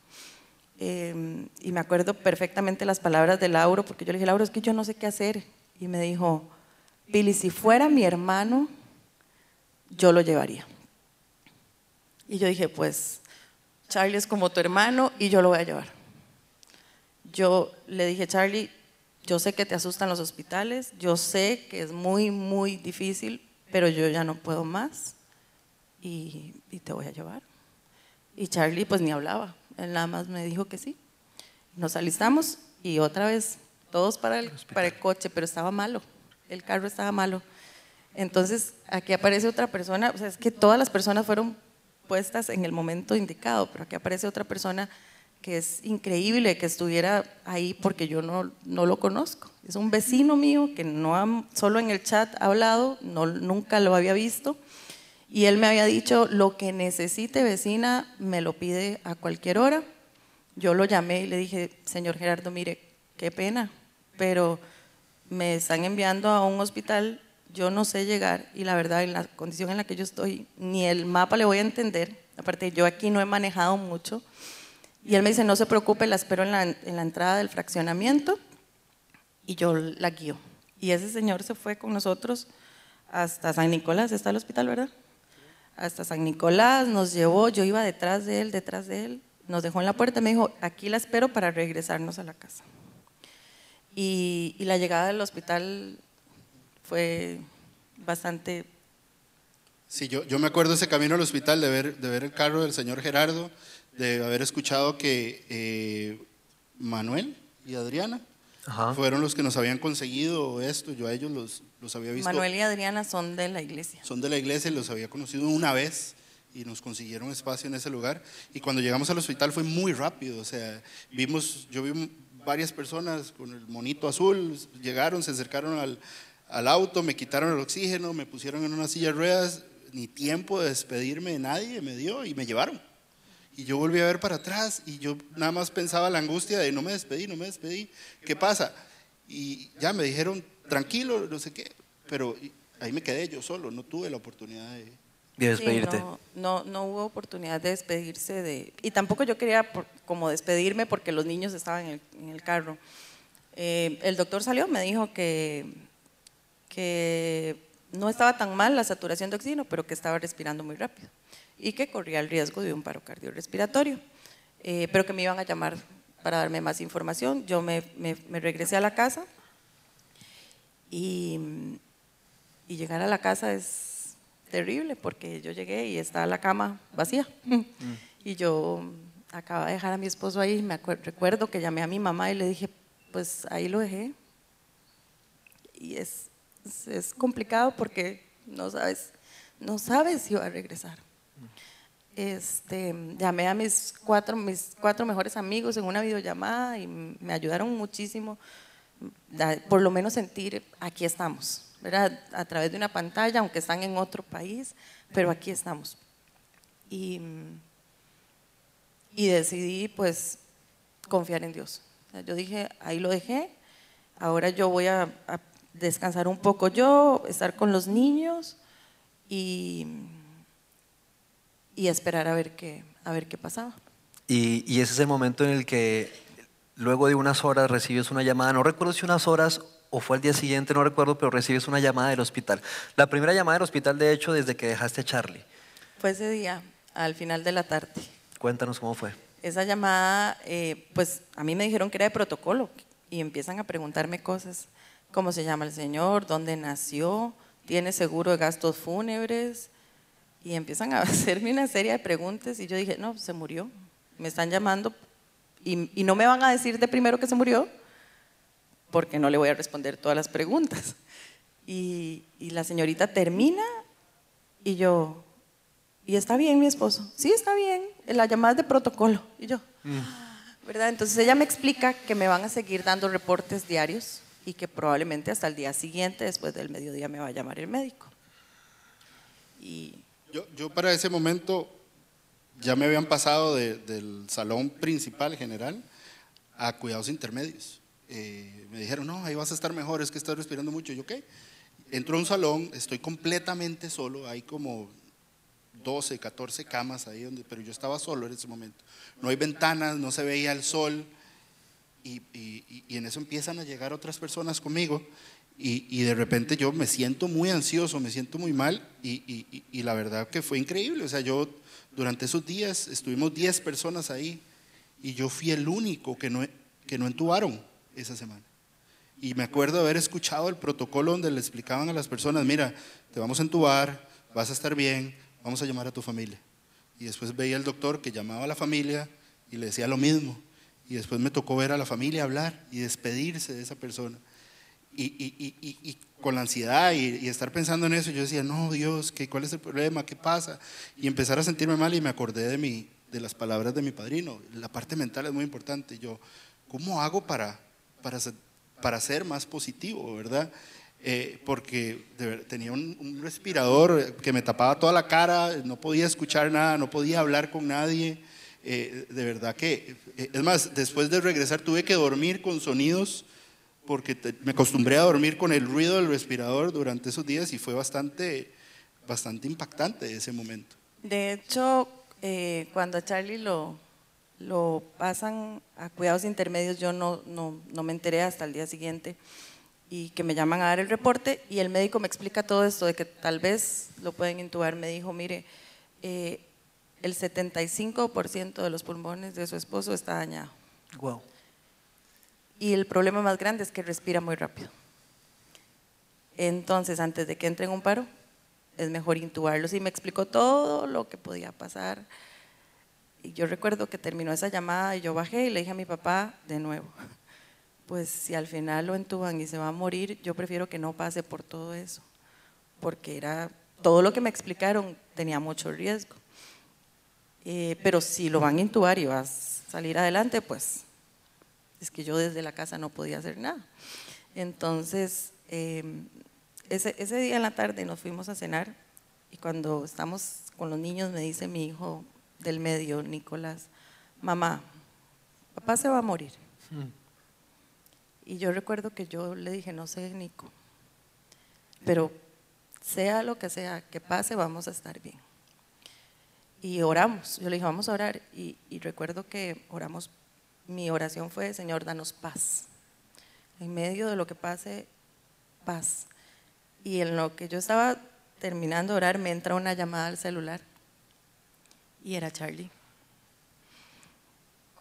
S4: Em, y me acuerdo perfectamente las palabras de Lauro, porque yo le dije, Lauro, es que yo no sé qué hacer. Y me dijo, Billy, si fuera mi hermano, yo lo llevaría. Y yo dije, pues, Charlie es como tu hermano y yo lo voy a llevar. Yo le dije, Charlie, yo sé que te asustan los hospitales, yo sé que es muy, muy difícil, pero yo ya no puedo más y, y te voy a llevar. Y Charlie pues ni hablaba, él nada más me dijo que sí. Nos alistamos y otra vez todos para el, para el coche, pero estaba malo, el carro estaba malo. Entonces aquí aparece otra persona, o sea, es que todas las personas fueron puestas en el momento indicado, pero aquí aparece otra persona que es increíble que estuviera ahí porque yo no, no lo conozco. Es un vecino mío que no ha, solo en el chat ha hablado, no, nunca lo había visto y él me había dicho, lo que necesite vecina, me lo pide a cualquier hora. Yo lo llamé y le dije, señor Gerardo, mire, qué pena, pero me están enviando a un hospital, yo no sé llegar y la verdad, en la condición en la que yo estoy, ni el mapa le voy a entender. Aparte, yo aquí no he manejado mucho. Y él me dice, no se preocupe, la espero en la, en la entrada del fraccionamiento y yo la guío. Y ese señor se fue con nosotros hasta San Nicolás, está el hospital, ¿verdad? hasta San Nicolás, nos llevó, yo iba detrás de él, detrás de él, nos dejó en la puerta, me dijo, aquí la espero para regresarnos a la casa. Y, la llegada del hospital fue bastante...
S3: Sí, yo, yo me acuerdo ese camino al hospital de ver, de ver el carro del señor Gerardo, de haber escuchado que eh, Manuel y Adriana fueron los que nos habían conseguido esto, yo a ellos los, los había visto.
S4: Manuel y Adriana son de la iglesia.
S3: Son de la iglesia y los había conocido una vez y nos consiguieron espacio en ese lugar. Y cuando llegamos al hospital fue muy rápido, o sea, vimos, yo vi varias personas con el monito azul, llegaron, se acercaron al, al auto, me quitaron el oxígeno, me pusieron en una silla de ruedas, ni tiempo de despedirme de nadie me dio y me llevaron. Y yo volví a ver para atrás y yo nada más pensaba la angustia de no me despedí, no me despedí, ¿qué pasa? Y ya me dijeron, tranquilo, no sé qué, pero ahí me quedé yo solo, no tuve la oportunidad de,
S2: despedirte.
S4: no, no, hubo oportunidad de despedirse de... Y tampoco yo quería como despedirme porque los niños estaban en el, carro. Eh, el doctor salió, me dijo que, que no estaba tan mal la saturación de oxígeno, pero que estaba respirando muy rápido y que corría el riesgo de un paro cardiorrespiratorio, eh, pero que me iban a llamar para darme más información. Yo me, me, regresé a la casa y, y, llegar a la casa es terrible porque yo llegué y estaba la cama vacía mm. y yo acababa de dejar a mi esposo ahí. Me recuerdo que llamé a mi mamá y le dije, pues ahí lo dejé. Y es, es, complicado porque no sabes, no sabes si va a regresar. Este, llamé a mis cuatro, mis cuatro mejores amigos en una videollamada y me ayudaron muchísimo, por lo menos sentir, aquí estamos, ¿verdad? A través de una pantalla, aunque están en otro país, pero aquí estamos. Y, y decidí pues confiar en Dios. Yo dije, ahí lo dejé, ahora yo voy a, a descansar un poco yo, estar con los niños y y esperar a ver qué, a ver qué pasaba.
S2: Y, y ese es el momento en el que luego de unas horas recibes una llamada, no recuerdo si unas horas o fue al día siguiente, no recuerdo, pero recibes una llamada del hospital. La primera llamada del hospital, de hecho, desde que dejaste a Charlie.
S4: Fue ese día, al final de la tarde.
S2: Cuéntanos cómo fue.
S4: Esa llamada, eh, pues a mí me dijeron que era de protocolo y empiezan a preguntarme cosas. ¿Cómo se llama el señor? ¿Dónde nació? ¿Tiene seguro de gastos fúnebres? Y empiezan a hacerme una serie de preguntas y yo dije, no, se murió. Me están llamando y, y no me van a decir de primero que se murió porque no le voy a responder todas las preguntas. Y, y la señorita termina y yo, ¿y está bien mi esposo? Sí, está bien. La llamada es de protocolo. Y yo, ¿verdad? Entonces ella me explica que me van a seguir dando reportes diarios y que probablemente hasta el día siguiente, después del mediodía, me va a llamar el médico. Y
S3: Yo, yo para ese momento ya me habían pasado de- del salón principal general a cuidados intermedios. Eh, me dijeron, no, ahí vas a estar mejor, es que estás respirando mucho. Yo, ¿qué? Entro a un salón, estoy completamente solo, hay como 12, 14 camas ahí, donde, pero yo estaba solo en ese momento. No hay ventanas, no se veía el sol, y, en eso empiezan a llegar otras personas conmigo y, de repente yo me siento muy ansioso, me siento muy mal y, la verdad que fue increíble. O sea, yo durante esos días estuvimos 10 personas ahí y yo fui el único que no, que no entubaron esa semana. Y me acuerdo haber escuchado el protocolo donde le explicaban a las personas, mira, te vamos a entubar, vas a estar bien, vamos a llamar a tu familia. Y después veía el doctor que llamaba a la familia y le decía lo mismo. Y después me tocó ver a la familia hablar y despedirse de esa persona. Y, y- y- y- con la ansiedad y, estar pensando en eso, yo decía, no, Dios, ¿qué, ¿cuál es el problema? ¿Qué pasa? Y empezar a sentirme mal y me acordé de, mi, de las palabras de mi padrino. La parte mental es muy importante. Yo, ¿cómo hago para, para, para ser más positivo, verdad? Eh, porque tenía un respirador que me tapaba toda la cara, no podía escuchar nada, no podía hablar con nadie. Eh, de verdad que, eh, es más, después de regresar tuve que dormir con sonidos porque te- me acostumbré a dormir con el ruido del respirador durante esos días y fue bastante, bastante impactante ese momento.
S4: De hecho, eh, cuando a Charlie lo, lo pasan a cuidados intermedios, yo no, no, no me enteré hasta el día siguiente y que me llaman a dar el reporte y el médico me explica todo esto de que tal vez lo pueden intubar. Me dijo, mire, eh, el 75% de los pulmones de su esposo está dañado
S2: Wow.
S4: y el problema más grande es que respira muy rápido. Entonces, antes de que entre en un paro, es mejor intubarlos. Y me explicó todo lo que podía pasar. Y yo recuerdo que terminó esa llamada y yo bajé y le dije a mi papá de nuevo, pues si al final lo entuban y se va a morir, yo prefiero que no pase por todo eso, porque era todo lo que me explicaron tenía mucho riesgo. Eh, pero si lo van a intubar y vas a salir adelante, pues es que yo desde la casa no podía hacer nada. Entonces, ese, ese día en la tarde nos fuimos a cenar y cuando estamos con los niños me dice mi hijo del medio, Nicolás, mamá, papá se va a morir. Y yo recuerdo que yo le dije, no sé, Nico, pero sea lo que sea que pase, vamos a estar bien. Y oramos, yo le dije, vamos a orar. Y, y recuerdo que oramos, mi oración fue, Señor, danos paz. En medio de lo que pase, paz. Y en lo que yo estaba terminando de orar, me entra una llamada al celular. Y era Charlie.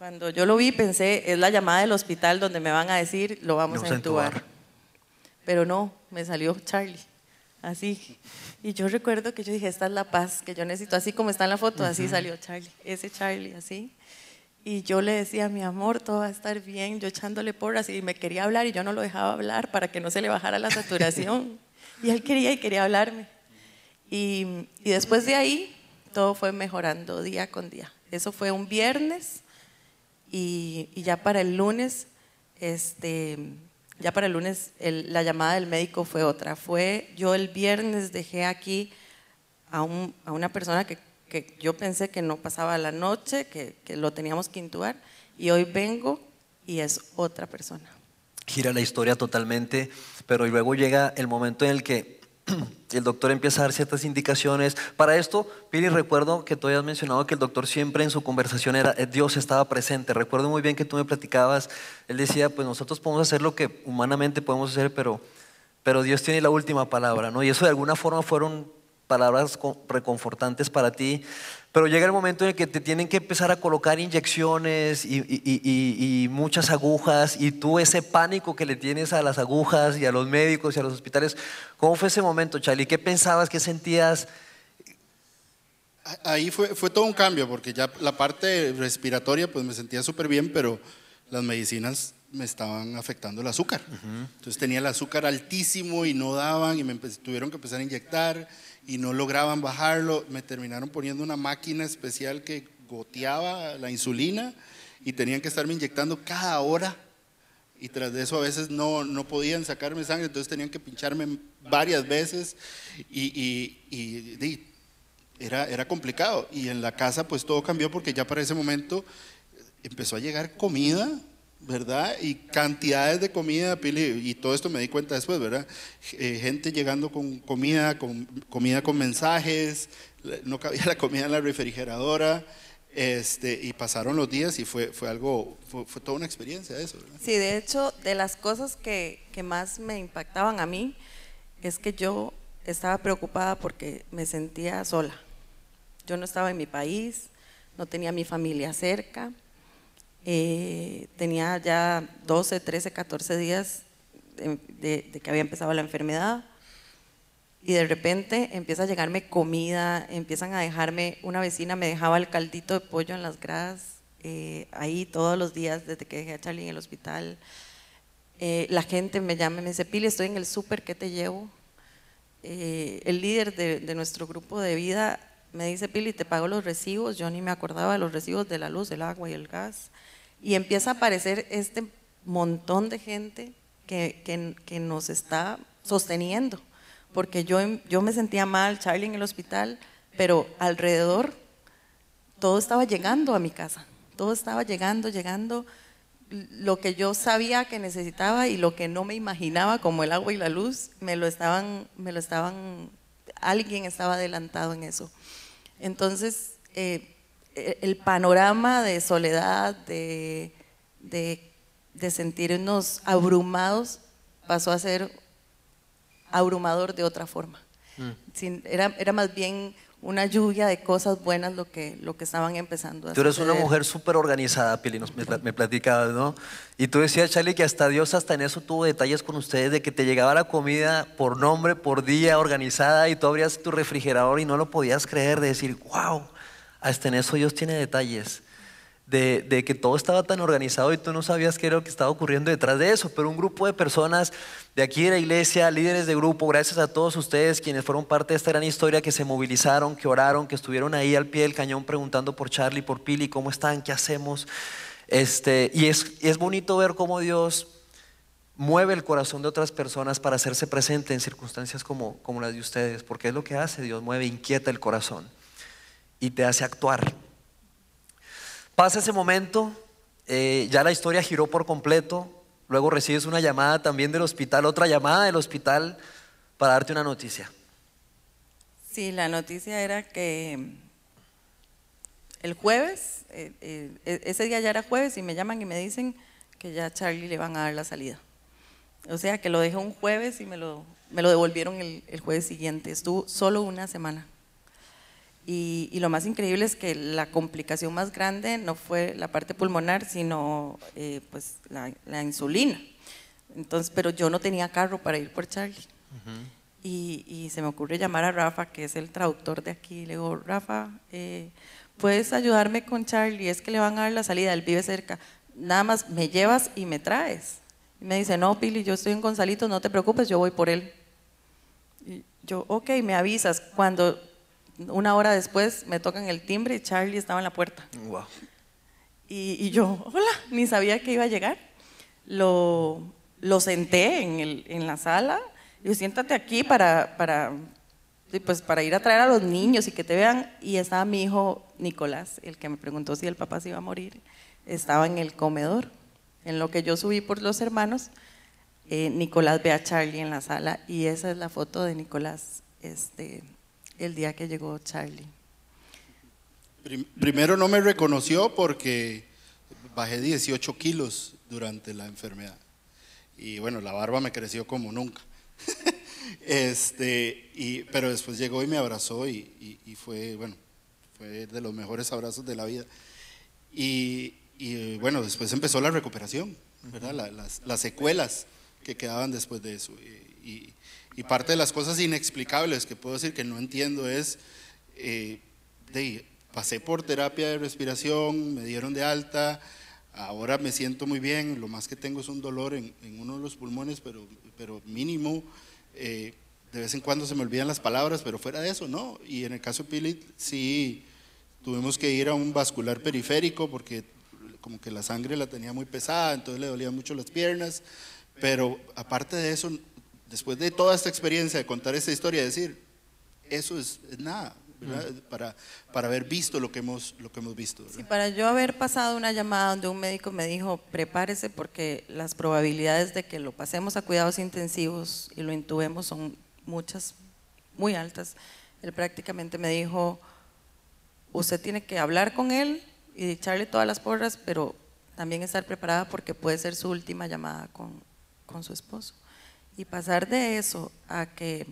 S4: Cuando yo lo vi, pensé, es la llamada del hospital donde me van a decir, lo vamos a
S2: entubar.
S4: Pero no, me salió Charlie. Así. Y yo recuerdo que yo dije, esta es la paz que yo necesito. Así como está en la foto, así salió Charlie. Ese Charlie, así. Y yo le decía, mi amor, todo va a estar bien. Yo echándole porras y me quería hablar y yo no lo dejaba hablar para que no se le bajara la saturación. y él quería y quería hablarme. Y, y después de ahí, todo fue mejorando día con día. Eso fue un viernes y, y ya para el lunes, este, ya para el lunes el- la llamada del médico fue otra. Fue, yo el viernes dejé aquí a, un- a una persona que, que yo pensé que no pasaba la noche, que, que lo teníamos que intubar, y hoy vengo y es otra persona.
S2: gira la historia totalmente, pero luego llega el momento en el que el doctor empieza a dar ciertas indicaciones. Para esto, Pili, recuerdo que tú habías mencionado que el doctor siempre en su conversación era, eh, Dios estaba presente. Recuerdo muy bien que tú me platicabas, él decía, pues nosotros podemos hacer lo que humanamente podemos hacer, pero, pero Dios tiene la última palabra, ¿no? Y eso de alguna forma fueron palabras reconfortantes para ti, pero llega el momento en el que te tienen que empezar a colocar inyecciones y, muchas agujas y tú ese pánico que le tienes a las agujas y a los médicos y a los hospitales, ¿cómo fue ese momento, Charlie? ¿Qué pensabas, qué sentías?
S3: Ahí fue, fue todo un cambio, porque ya la parte respiratoria pues me sentía súper bien, pero las medicinas me estaban afectando el azúcar. Entonces tenía el azúcar altísimo y no daban y me tuvieron que empezar a inyectar y no lograban bajarlo. Me terminaron poniendo una máquina especial que goteaba la insulina y tenían que estarme inyectando cada hora. Y tras de eso a veces no, no podían sacarme sangre, entonces tenían que pincharme varias veces y, y, era, era complicado. Y en la casa pues todo cambió porque ya para ese momento empezó a llegar comida ¿verdad? Y cantidades de comida, y todo esto me di cuenta después, ¿verdad? Eh, gente llegando con comida, con comida con mensajes, no cabía la comida en la refrigeradora, este, y pasaron los días y fue, fue algo, fue, toda una experiencia eso.
S4: Sí, de hecho, de las cosas que, que más me impactaban a mí es que yo estaba preocupada porque me sentía sola. Yo no estaba en mi país, no tenía mi familia cerca eh, tenía ya 12, 13, 14 días de, que había empezado la enfermedad y de repente empieza a llegarme comida, empiezan a dejarme, una vecina me dejaba el caldito de pollo en las gradas, eh, ahí todos los días desde que dejé a Charlie en el hospital. Eh, la gente me llama y me dice, Pili, estoy en el súper, ¿qué te llevo? el líder de, de, nuestro grupo de vida me dice, Pili, te pago los recibos, yo ni me acordaba de los recibos de la luz, el agua y el gas y empieza a aparecer este montón de gente que, que, nos está sosteniendo, porque yo, yo me sentía mal, Charlie en el hospital, pero alrededor todo estaba llegando a mi casa, todo estaba llegando, llegando, lo que yo sabía que necesitaba y lo que no me imaginaba, como el agua y la luz, me lo estaban, me lo estaban, alguien estaba adelantado en eso. Entonces, eh, el panorama de soledad, de, de, sentirnos abrumados, pasó a ser abrumador de otra forma. Mm. era, era más bien una lluvia de cosas buenas lo que, lo que estaban empezando a
S2: Tú eres una mujer súper organizada, Pili, me, me, platicabas, ¿no? Y tú decías, Charlie, que hasta Dios hasta en eso tuvo detalles con ustedes, de que te llegaba la comida por nombre, por día, organizada, y tú abrías tu refrigerador y no lo podías creer, de decir, wow, hasta en eso Dios tiene detalles. De, que todo estaba tan organizado y tú no sabías qué era lo que estaba ocurriendo detrás de eso, pero un grupo de personas de aquí de la iglesia, líderes de grupo, gracias a todos ustedes quienes fueron parte de esta gran historia, que se movilizaron, que oraron, que estuvieron ahí al pie del cañón preguntando por Charlie, por Pili, cómo están, qué hacemos. Este, y es, es bonito ver cómo Dios mueve el corazón de otras personas para hacerse presente en circunstancias como, como las de ustedes, porque es lo que hace Dios, mueve, inquieta el corazón y te hace actuar. Pasa ese momento, eh, ya la historia giró por completo, luego recibes una llamada también del hospital, otra llamada del hospital para darte una noticia.
S4: Sí, la noticia era que el jueves, eh, eh, e-, ese día ya era jueves y me llaman y me dicen que ya a Charlie le van a dar la salida. O sea que lo dejé un jueves y me lo, devolvieron el, el jueves siguiente. Estuvo solo una semana. Y, lo más increíble es que la complicación más grande no fue la parte pulmonar, sino eh, pues la, insulina. Entonces, pero yo no tenía carro para ir por Charlie. y, se me ocurre llamar a Rafa, que es el traductor de aquí. Le digo, Rafa, eh, ¿puedes ayudarme con Charlie? Es que le van a dar la salida, él vive cerca. Nada más me llevas y me traes. Y me dice, no, Pili, yo estoy en Gonzalito, no te preocupes, yo voy por él. Y yo, ok, me avisas. Cuando una hora después me tocan el timbre y Charlie estaba en la puerta. Y, yo, hola, ni sabía que iba a llegar. Lo, lo senté en, el, en la sala. Y yo, siéntate aquí para, para, pues, para ir a traer a los niños y que te vean. Y estaba mi hijo Nicolás, el que me preguntó si el papá se iba a morir. Estaba en el comedor, en lo que yo subí por los hermanos. eh, Nicolás ve a Charlie en la sala y esa es la foto de Nicolás este, el día que llegó Charlie.
S3: Primero no me reconoció porque bajé 18 kilos durante la enfermedad. Y bueno, la barba me creció como nunca. este, y, pero después llegó y me abrazó y, y, fue, bueno, fue de los mejores abrazos de la vida. Y, y bueno, después empezó la recuperación, ¿verdad? las, las, secuelas que quedaban después de eso. Y, parte de las cosas inexplicables que puedo decir que no entiendo es, eh, pasé por terapia de respiración, me dieron de alta, ahora me siento muy bien, lo más que tengo es un dolor en, en uno de los pulmones, pero, pero mínimo. Eh, de vez en cuando se me olvidan las palabras, pero fuera de eso, no. Y en el caso de Pilit, sí, tuvimos que ir a un vascular periférico porque como que la sangre la tenía muy pesada, entonces le dolían mucho las piernas. Pero aparte de eso, después de toda esta experiencia de contar esta historia, decir, eso es nada, para, para haber visto lo que hemos, lo que hemos visto.
S4: Sí, para yo haber pasado una llamada donde un médico me dijo, prepárese porque las probabilidades de que lo pasemos a cuidados intensivos y lo intubemos son muchas, muy altas. Él prácticamente me dijo, usted tiene que hablar con él y echarle todas las porras, pero también estar preparada porque puede ser su última llamada con, con su esposo. Y pasar de eso a que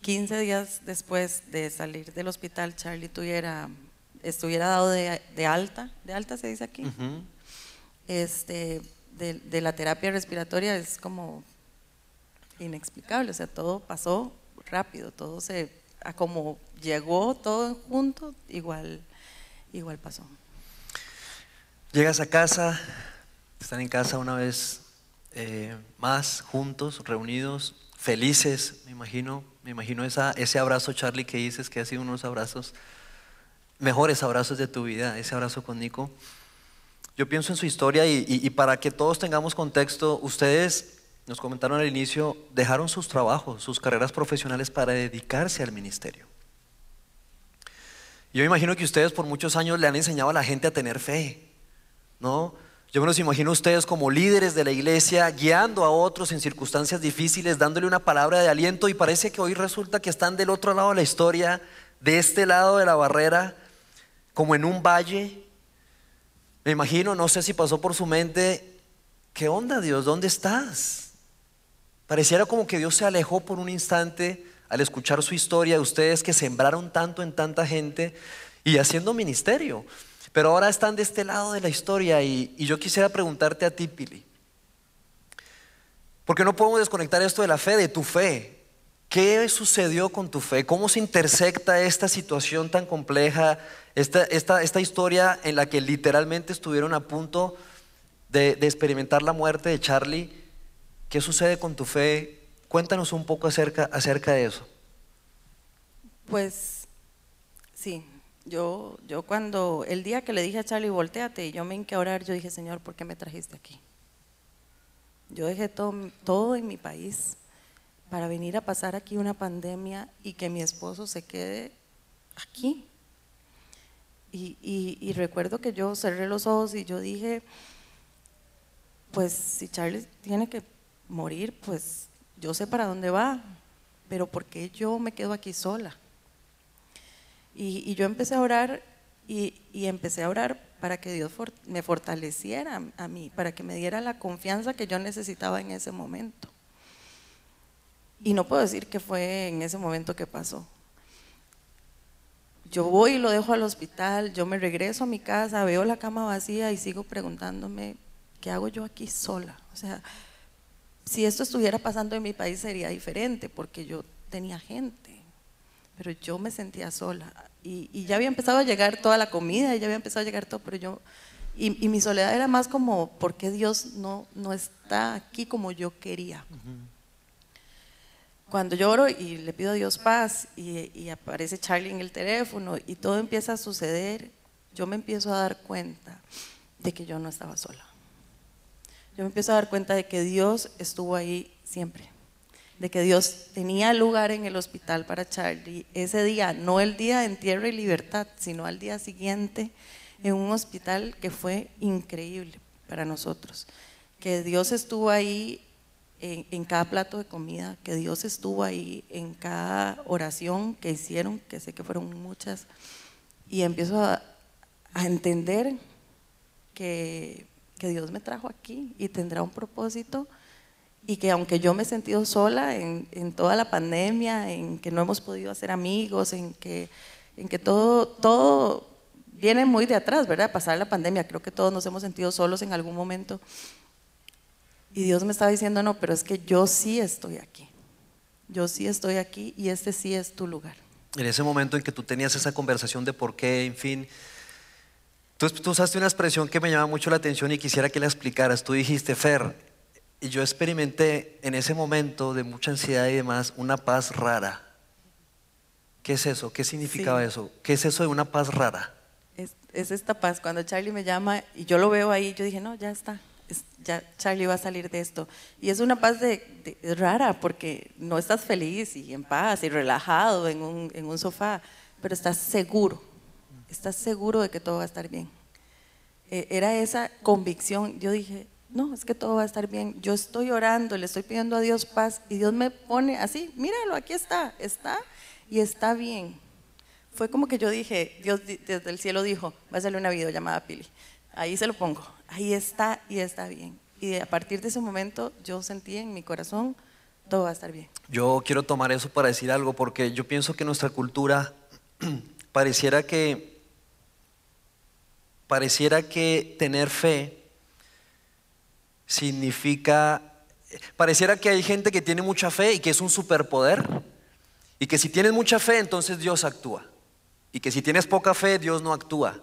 S4: 15 días después de salir del hospital, Charlie tuviera, estuviera dado de, alta, de alta se dice aquí, este, de, la terapia respiratoria es como inexplicable, o sea, todo pasó rápido, todo se, a como llegó todo junto, igual, igual pasó.
S2: Llegas a casa, están en casa una vez eh, más, juntos, reunidos, felices, me imagino, me imagino ese abrazo, Charlie, que dices que ha sido uno de los abrazos, mejores abrazos de tu vida, ese abrazo con Nico. Yo pienso en su historia y, para que todos tengamos contexto, ustedes nos comentaron al inicio, dejaron sus trabajos, sus carreras profesionales para dedicarse al ministerio. Yo me imagino que ustedes por muchos años le han enseñado a la gente a tener fe, ¿no? Yo me los imagino ustedes como líderes de la iglesia, guiando a otros en circunstancias difíciles, dándole una palabra de aliento y parece que hoy resulta que están del otro lado de la historia, de este lado de la barrera, como en un valle. Me imagino, no sé si pasó por su mente, ¿qué onda Dios? ¿Dónde estás? Pareciera como que Dios se alejó por un instante al escuchar su historia de ustedes que sembraron tanto en tanta gente y haciendo ministerio. Pero ahora están de este lado de la historia y, yo quisiera preguntarte a ti, Pili. Porque no podemos desconectar esto de la fe, de tu fe. ¿Qué sucedió con tu fe? ¿Cómo se intersecta esta situación tan compleja, esta, esta, historia en la que literalmente estuvieron a punto de, de, experimentar la muerte de Charlie? ¿Qué sucede con tu fe? Cuéntanos un poco acerca, acerca de eso.
S4: Pues sí, yo, yo cuando, el día que le dije a Charlie, volteate, y yo me hinqué orar, yo dije, Señor, ¿por qué me trajiste aquí? Yo dejé todo, todo en mi país para venir a pasar aquí una pandemia y que mi esposo se quede aquí. Y, y, recuerdo que yo cerré los ojos y yo dije, pues si Charlie tiene que morir, pues yo sé para dónde va, pero ¿por qué yo me quedo aquí sola? Y, yo empecé a orar y, empecé a orar para que Dios me fortaleciera a mí, para que me diera la confianza que yo necesitaba en ese momento. Y no puedo decir que fue en ese momento que pasó. Yo voy y lo dejo al hospital, yo me regreso a mi casa, veo la cama vacía y sigo preguntándome, ¿qué hago yo aquí sola? O sea, si esto estuviera pasando en mi país sería diferente porque yo tenía gente, pero yo me sentía sola y, ya había empezado a llegar toda la comida, ya había empezado a llegar todo, pero yo, y, mi soledad era más como, ¿por qué Dios no, no está aquí como yo quería? Cuando lloro y le pido a Dios paz y, y aparece Charlie en el teléfono y todo empieza a suceder, yo me empiezo a dar cuenta de que yo no estaba sola. Yo me empiezo a dar cuenta de que Dios estuvo ahí siempre de que Dios tenía lugar en el hospital para Charlie ese día, no el día de entierro y libertad, sino al día siguiente en un hospital que fue increíble para nosotros. que Dios estuvo ahí en, cada plato de comida, que Dios estuvo ahí en cada oración que hicieron, que sé que fueron muchas, y empiezo a, a entender que, que, Dios me trajo aquí y tendrá un propósito y que aunque yo me he sentido sola en, en, toda la pandemia, en que no hemos podido hacer amigos, en que, en que todo, todo viene muy de atrás, ¿verdad? Pasar la pandemia, creo que todos nos hemos sentido solos en algún momento. Y Dios me estaba diciendo, no, pero es que yo sí estoy aquí. Yo sí estoy aquí y este sí es tu lugar.
S2: En ese momento en que tú tenías esa conversación de por qué, en fin, tú, tú usaste una expresión que me llama mucho la atención y quisiera que la explicaras. Tú dijiste, Fer, y yo experimenté en ese momento de mucha ansiedad y demás una paz rara. ¿Qué es eso? ¿Qué significaba sí. eso? ¿Qué es eso de una paz rara?
S4: Es, es, esta paz. Cuando Charlie me llama y yo lo veo ahí, yo dije, no, ya está. Es, ya Charlie va a salir de esto. Y es una paz de, de, rara porque no estás feliz y en paz y relajado en un, en un sofá, pero estás seguro. Estás seguro de que todo va a estar bien. Eh, era esa convicción. Yo dije, no, es que todo va a estar bien. Yo estoy orando, le estoy pidiendo a Dios paz y Dios me pone así, míralo, aquí está, está y está bien. Fue como que yo dije, Dios desde el cielo dijo, va a hacerle una videollamada a Pili. Ahí se lo pongo, ahí está y está bien. Y a partir de ese momento yo sentí en mi corazón, todo va a estar bien.
S2: Yo quiero tomar eso para decir algo, porque yo pienso que nuestra cultura pareciera que, pareciera que tener fe significa, pareciera que hay gente que tiene mucha fe y que es un superpoder, y que si tienes mucha fe, entonces Dios actúa, y que si tienes poca fe, Dios no actúa.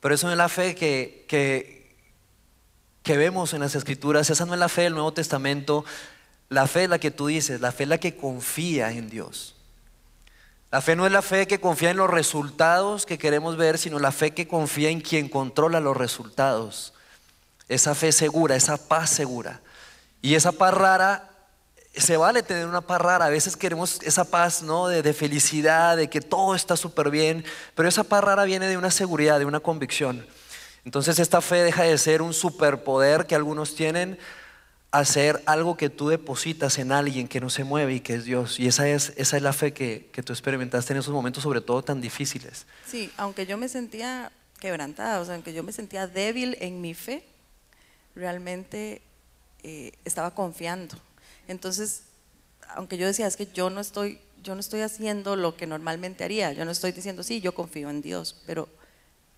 S2: Pero eso no es la fe que, que, que vemos en las escrituras, esa no es la fe del Nuevo Testamento, la fe es la que tú dices, la fe es la que confía en Dios. La fe no es la fe que confía en los resultados que queremos ver, sino la fe que confía en quien controla los resultados esa fe segura, esa paz segura. Y esa paz rara, se vale tener una paz rara. A veces queremos esa paz ¿no? de, felicidad, de que todo está súper bien, pero esa paz rara viene de una seguridad, de una convicción. Entonces esta fe deja de ser un superpoder que algunos tienen a ser algo que tú depositas en alguien que no se mueve y que es Dios. Y esa es, esa es la fe que, que tú experimentaste en esos momentos, sobre todo tan difíciles.
S4: Sí, aunque yo me sentía quebrantada, o sea, aunque yo me sentía débil en mi fe, realmente eh, estaba confiando. Entonces, aunque yo decía, es que yo no estoy, yo no estoy haciendo lo que normalmente haría, yo no estoy diciendo, sí, yo confío en Dios, pero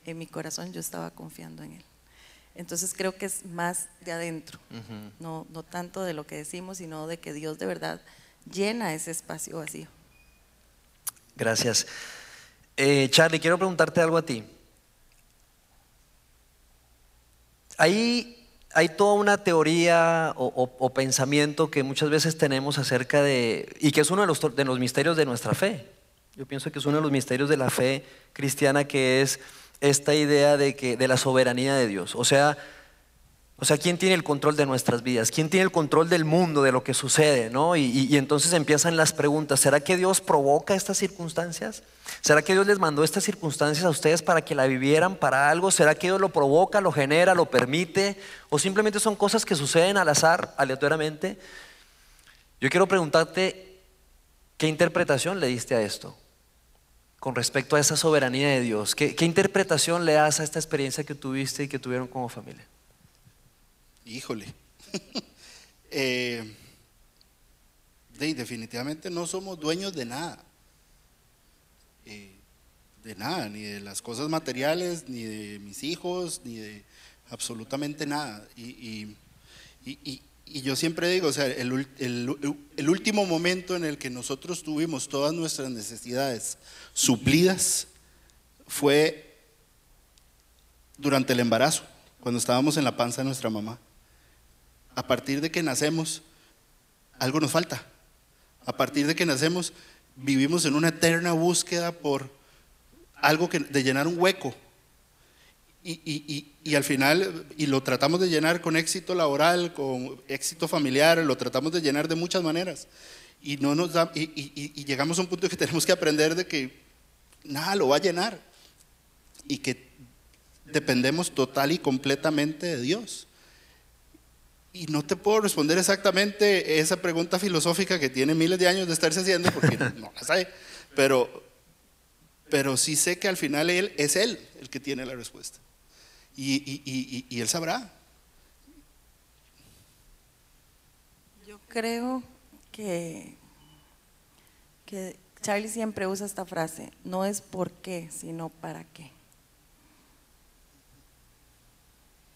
S4: en mi corazón yo estaba confiando en Él. Entonces creo que es más de adentro, uh -huh. no, no tanto de lo que decimos, sino de que Dios de verdad llena ese espacio vacío.
S2: Gracias. Eh, Charlie, quiero preguntarte algo a ti. Ahí hay toda una teoría o, pensamiento que muchas veces tenemos acerca de, y que es uno de los, de los misterios de nuestra fe. Yo pienso que es uno de los misterios de la fe cristiana, que es esta idea de, que, de la soberanía de Dios. O sea, o sea, ¿quién tiene el control de nuestras vidas? ¿Quién tiene el control del mundo, de lo que sucede? ¿no? Y, entonces empiezan las preguntas. ¿Será que Dios provoca estas circunstancias? ¿Será que Dios les mandó estas circunstancias a ustedes para que la vivieran para algo? ¿Será que Dios lo provoca, lo genera, lo permite? ¿O simplemente son cosas que suceden al azar, aleatoriamente? Yo quiero preguntarte, ¿qué interpretación le diste a esto? Con respecto a esa soberanía de Dios. ¿Qué, qué interpretación le das a esta experiencia que tuviste y que tuvieron como familia?
S3: Híjole. eh, de, definitivamente no somos dueños de nada. Eh, de nada, ni de las cosas materiales, ni de mis hijos, ni de absolutamente nada. Y, yo siempre digo, o sea, el, último momento en el que nosotros tuvimos todas nuestras necesidades suplidas fue durante el embarazo, cuando estábamos en la panza de nuestra mamá a partir de que nacemos, algo nos falta. A partir de que nacemos, vivimos en una eterna búsqueda por algo que, de llenar un hueco. Y, y, y, y, al final, y lo tratamos de llenar con éxito laboral, con éxito familiar, lo tratamos de llenar de muchas maneras. Y, no nos da, y, llegamos a un punto que tenemos que aprender de que nada lo va a llenar. Y que dependemos total y completamente de Dios. Y no te puedo responder exactamente esa pregunta filosófica que tiene miles de años de estarse haciendo porque no la sé, pero, pero sí sé que al final él es él el que tiene la respuesta. Y, y, y, y él sabrá.
S4: Yo creo que, que Charlie siempre usa esta frase, no es por qué, sino para qué.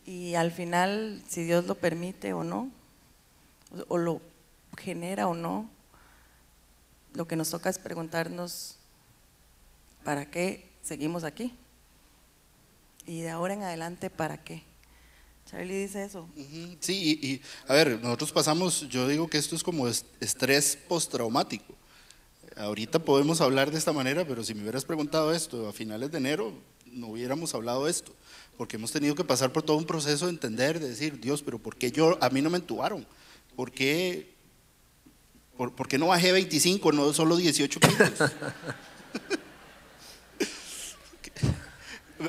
S4: Y al final, si Dios lo permite o no, o lo genera o no, lo que nos toca es preguntarnos, ¿para qué seguimos aquí? Y de ahora en adelante, ¿para qué? Charlie dice eso.
S3: Sí, y, a ver, nosotros pasamos, yo digo que esto es como estrés postraumático. Ahorita podemos hablar de esta manera, pero si me hubieras preguntado esto a finales de enero, no hubiéramos hablado de esto, porque hemos tenido que pasar por todo un proceso de entender, de decir, Dios, pero ¿por qué yo, a mí no me entubaron? ¿Por qué, por, qué no bajé 25, no solo 18 kilos?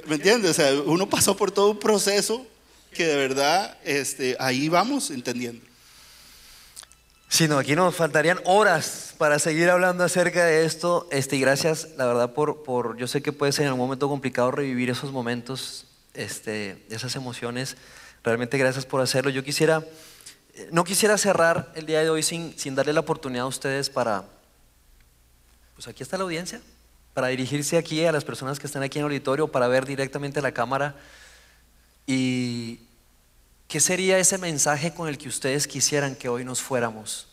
S3: ¿Me entiendes? O sea, uno pasó por todo un proceso que de verdad este, ahí vamos entendiendo.
S2: Sí, no, aquí nos faltarían horas para seguir hablando acerca de esto. Este, y gracias, la verdad, por, por, yo sé que puede ser en un momento complicado revivir esos momentos, este, esas emociones. Realmente gracias por hacerlo. Yo quisiera, no quisiera cerrar el día de hoy sin, sin darle la oportunidad a ustedes para, pues aquí está la audiencia, para dirigirse aquí a las personas que están aquí en el auditorio, para ver directamente la cámara. ¿Y qué sería ese mensaje con el que ustedes quisieran que hoy nos fuéramos?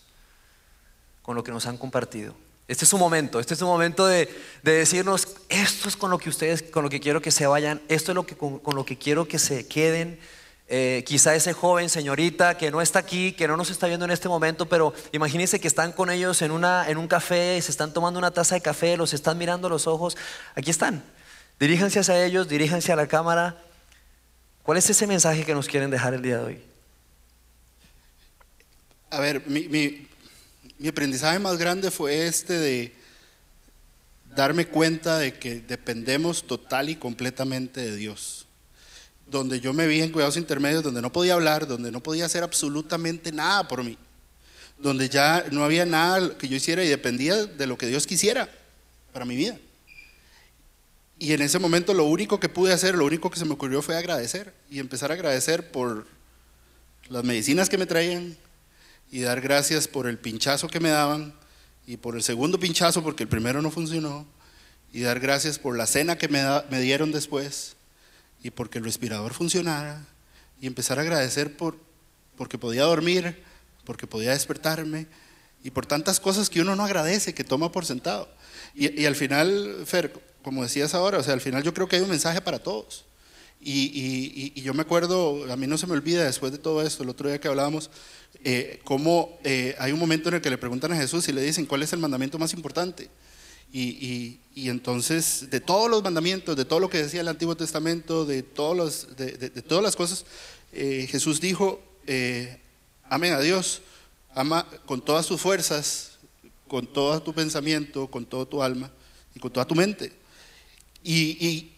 S2: Con lo que nos han compartido. Este es un momento, este es un momento de, decirnos, esto es con lo que ustedes, con lo que quiero que se vayan, esto es lo que, con lo que quiero que se queden. Eh, quizá ese joven, señorita, que no está aquí, que no nos está viendo en este momento, pero imagínense que están con ellos en, una, en un café, se están tomando una taza de café, los están mirando los ojos. Aquí están. Diríjanse hacia ellos, diríjanse a la cámara. ¿Cuál es ese mensaje que nos quieren dejar el día de hoy?
S3: A ver, mi aprendizaje más grande fue este de darme cuenta de que dependemos total y completamente de Dios donde yo me vi en cuidados intermedios, donde no podía hablar, donde no podía hacer absolutamente nada por mí, donde ya no había nada que yo hiciera y dependía de lo que Dios quisiera para mi vida. Y en ese momento lo único que pude hacer, lo único que se me ocurrió fue agradecer y empezar a agradecer por las medicinas que me traían y dar gracias por el pinchazo que me daban y por el segundo pinchazo porque el primero no funcionó y dar gracias por la cena que me, dieron después y porque el respirador funcionara y empezar a agradecer por porque podía dormir, porque podía despertarme y por tantas cosas que uno no agradece, que toma por sentado. Y, al final, Fer, como decías ahora, o sea, al final yo creo que hay un mensaje para todos. Y, yo me acuerdo, a mí no se me olvida después de todo esto, el otro día que hablábamos, eh, cómo eh, hay un momento en el que le preguntan a Jesús y le dicen, ¿cuál es el mandamiento más importante? Y, entonces, de todos los mandamientos, de todo lo que decía el Antiguo Testamento, de, todos los, de, todas las cosas, eh, Jesús dijo, eh, amen a Dios, ama con todas tus fuerzas, con todo tu pensamiento, con todo tu alma y con toda tu mente. Y,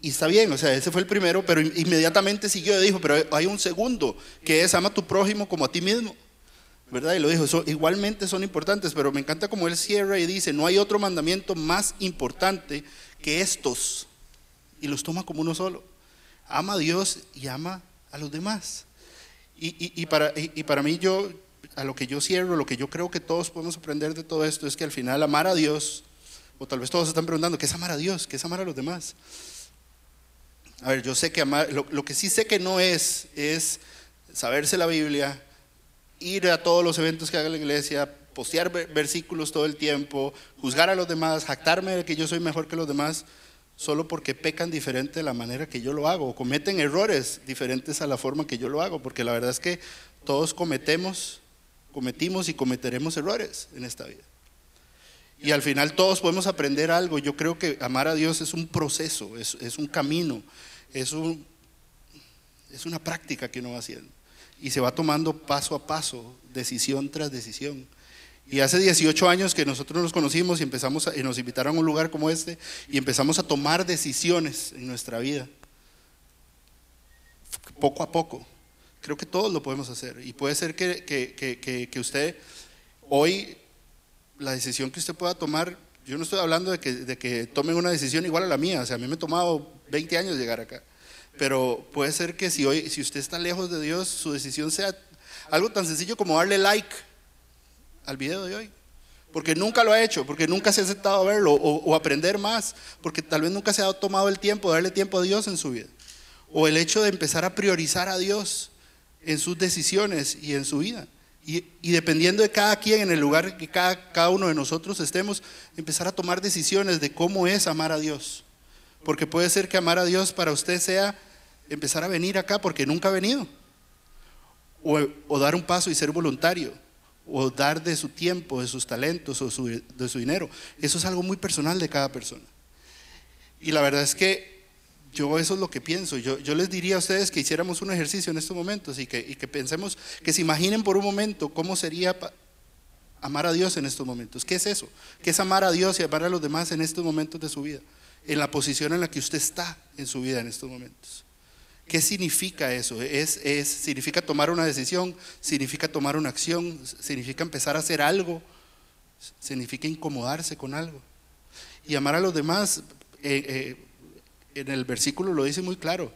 S3: y, está bien, o sea, ese fue el primero, pero inmediatamente siguió y dijo, pero hay un segundo, que es ama tu prójimo como a ti mismo. ¿verdad? Y lo dijo, igualmente son importantes, pero me encanta como él cierra y dice, no hay otro mandamiento más importante que estos. Y los toma como uno solo. Ama a Dios y ama a los demás. Y, para, y para mí yo, a lo que yo cierro, lo que yo creo que todos podemos aprender de todo esto es que al final amar a Dios, o tal vez todos están preguntando, ¿qué es amar a Dios? ¿Qué es amar a los demás? A ver, yo sé que amar, lo, lo que sí sé que no es, es saberse la Biblia, ir a todos los eventos que haga la iglesia, postear versículos todo el tiempo, juzgar a los demás, jactarme de que yo soy mejor que los demás, solo porque pecan diferente de la manera que yo lo hago, o cometen errores diferentes a la forma que yo lo hago, porque la verdad es que todos cometemos, cometimos y cometeremos errores en esta vida. Y al final todos podemos aprender algo. Yo creo que amar a Dios es un proceso, es, es un camino, es, un, es una práctica que uno va haciendo y se va tomando paso a paso, decisión tras decisión. Y hace 18 años que nosotros nos conocimos y empezamos y nos invitaron a un lugar como este y empezamos a tomar decisiones en nuestra vida. Poco a poco, Creo que todos lo podemos hacer. Y puede ser que, que, que, que usted hoy, la decisión que usted pueda tomar, yo no estoy hablando de que, de que tomen una decisión igual a la mía, o sea, a mí me ha tomado 20 años llegar acá. Pero puede ser que si hoy, si usted está lejos de Dios, su decisión sea algo tan sencillo como darle like al video de hoy. Porque nunca lo ha hecho, porque nunca se ha aceptado a verlo o, aprender más, porque tal vez nunca se ha tomado el tiempo de darle tiempo a Dios en su vida. O el hecho de empezar a priorizar a Dios en sus decisiones y en su vida. Y, dependiendo de cada quien, en el lugar que cada, cada uno de nosotros estemos, empezar a tomar decisiones de cómo es amar a Dios. Porque puede ser que amar a Dios para usted sea empezar a venir acá porque nunca ha venido. O, dar un paso y ser voluntario. O dar de su tiempo, de sus talentos o de su dinero. Eso es algo muy personal de cada persona. Y la verdad es que yo eso es lo que pienso. Yo, les diría a ustedes que hiciéramos un ejercicio en estos momentos y que, y que pensemos, que se imaginen por un momento cómo sería amar a Dios en estos momentos. ¿Qué es eso? ¿Qué es amar a Dios y amar a los demás en estos momentos de su vida? En la posición en la que usted está en su vida en estos momentos. ¿Qué significa eso? Es, es, significa tomar una decisión, significa tomar una acción, significa empezar a hacer algo, significa incomodarse con algo. Y amar a los demás, eh, eh, en el versículo lo dice muy claro.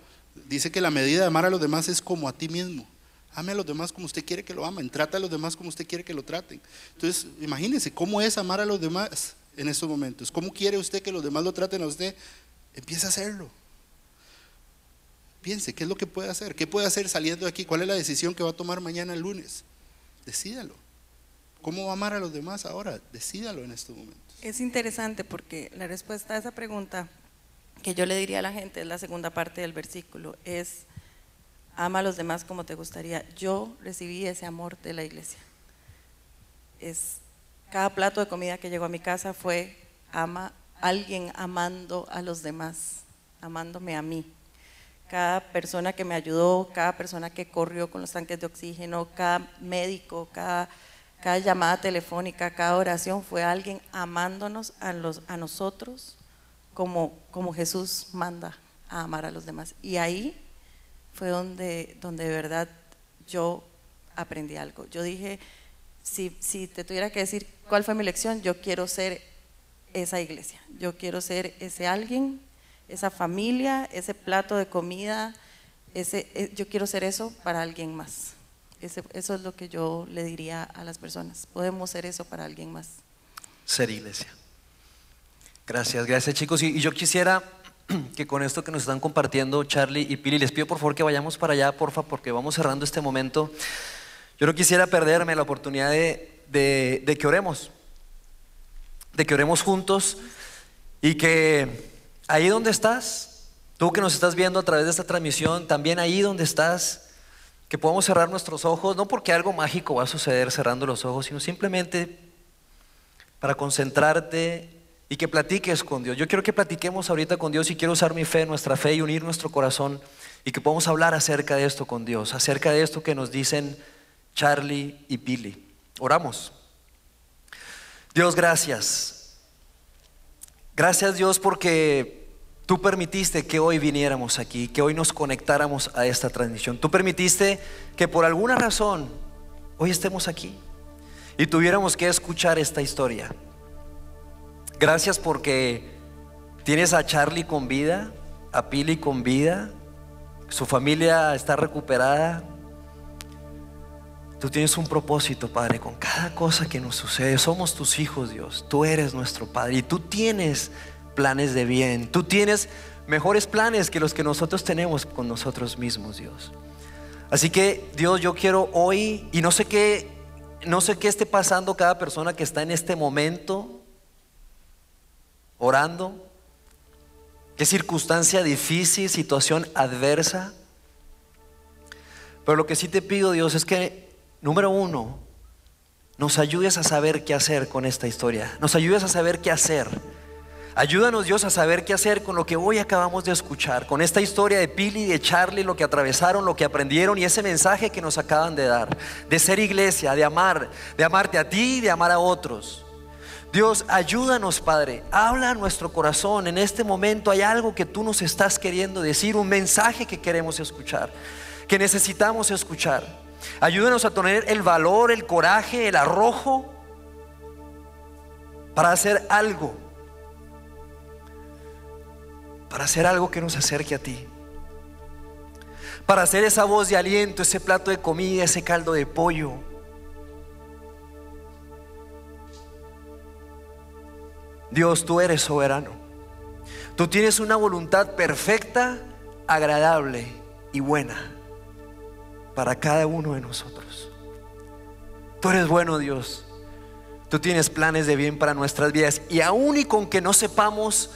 S3: Dice que la medida de amar a los demás es como a ti mismo. Ame a los demás como usted quiere que lo amen, trata a los demás como usted quiere que lo traten. Entonces, imagínese cómo es amar a los demás en estos momentos. ¿Cómo quiere usted que los demás lo traten a usted? Empieza a hacerlo. Piense, ¿qué es lo que puede hacer? ¿Qué puede hacer saliendo de aquí? ¿Cuál es la decisión que va a tomar mañana el lunes? Decídalo. ¿Cómo va a amar a los demás ahora? Decídalo en estos momentos.
S4: Es interesante porque la respuesta a esa pregunta que yo le diría a la gente es la segunda parte del versículo, es ama a los demás como te gustaría. Yo recibí ese amor de la iglesia. Es cada plato de comida que llegó a mi casa fue ama alguien amando a los demás, amándome a mí cada persona que me ayudó, cada persona que corrió con los tanques de oxígeno, cada médico, cada, cada llamada telefónica, cada oración fue alguien amándonos a, los, a nosotros como, como Jesús manda a amar a los demás. Y ahí fue donde, donde de verdad yo aprendí algo. Yo dije, si, si te tuviera que decir cuál fue mi lección, yo quiero ser esa iglesia, yo quiero ser ese alguien esa familia, ese plato de comida, ese, eh, yo quiero ser eso para alguien más. eso es lo que yo le diría a las personas. Podemos ser eso para alguien más.
S2: Ser iglesia. Gracias, gracias chicos. Y, yo quisiera que con esto que nos están compartiendo Charlie y Pili, les pido por favor que vayamos para allá, porfa, porque vamos cerrando este momento. Yo no quisiera perderme la oportunidad de, de que oremos, de que oremos juntos y que ahí donde estás, tú que nos estás viendo a través de esta transmisión, también ahí donde estás, que podamos cerrar nuestros ojos, no porque algo mágico va a suceder cerrando los ojos, sino simplemente para concentrarte y que platiques con Dios. Yo quiero que platiquemos ahorita con Dios y quiero usar mi fe, nuestra fe y unir nuestro corazón y que podamos hablar acerca de esto con Dios, acerca de esto que nos dicen Charlie y Pili. Oramos. Dios, gracias. Gracias Dios porque tú permitiste que hoy viniéramos aquí, que hoy nos conectáramos a esta transmisión. Tú permitiste que por alguna razón hoy estemos aquí y tuviéramos que escuchar esta historia. Gracias porque tienes a Charlie con vida, a Pili con vida, su familia está recuperada, Tú tienes un propósito, Padre, con cada cosa que nos sucede. Somos tus hijos, Dios. Tú eres nuestro Padre y tú tienes planes de bien. Tú tienes mejores planes que los que nosotros tenemos con nosotros mismos, Dios. Así que, Dios, yo quiero hoy, y no sé qué, no sé qué esté pasando cada persona que está en este momento orando, qué circunstancia difícil, situación adversa. Pero lo que sí te pido, Dios, es que Número uno, nos ayudes a saber qué hacer con esta historia. Nos ayudes a saber qué hacer. Ayúdanos Dios a saber qué hacer con lo que hoy acabamos de escuchar, con esta historia de Pili y de Charlie, lo que atravesaron, lo que aprendieron y ese mensaje que nos acaban de dar, de ser iglesia, de amar, de amarte a ti y de amar a otros. Dios, ayúdanos Padre, habla a nuestro corazón. En este momento hay algo que tú nos estás queriendo decir, un mensaje que queremos escuchar. que necesitamos escuchar. Ayúdanos a tener el valor, el coraje, el arrojo para hacer algo. Para hacer algo que nos acerque a ti. Para hacer esa voz de aliento, ese plato de comida, ese caldo de pollo. Dios, tú eres soberano. Tú tienes una voluntad perfecta, agradable y buena para cada uno de nosotros. Tú eres bueno, Dios. Tú tienes planes de bien para nuestras vidas. Y aún y con que no sepamos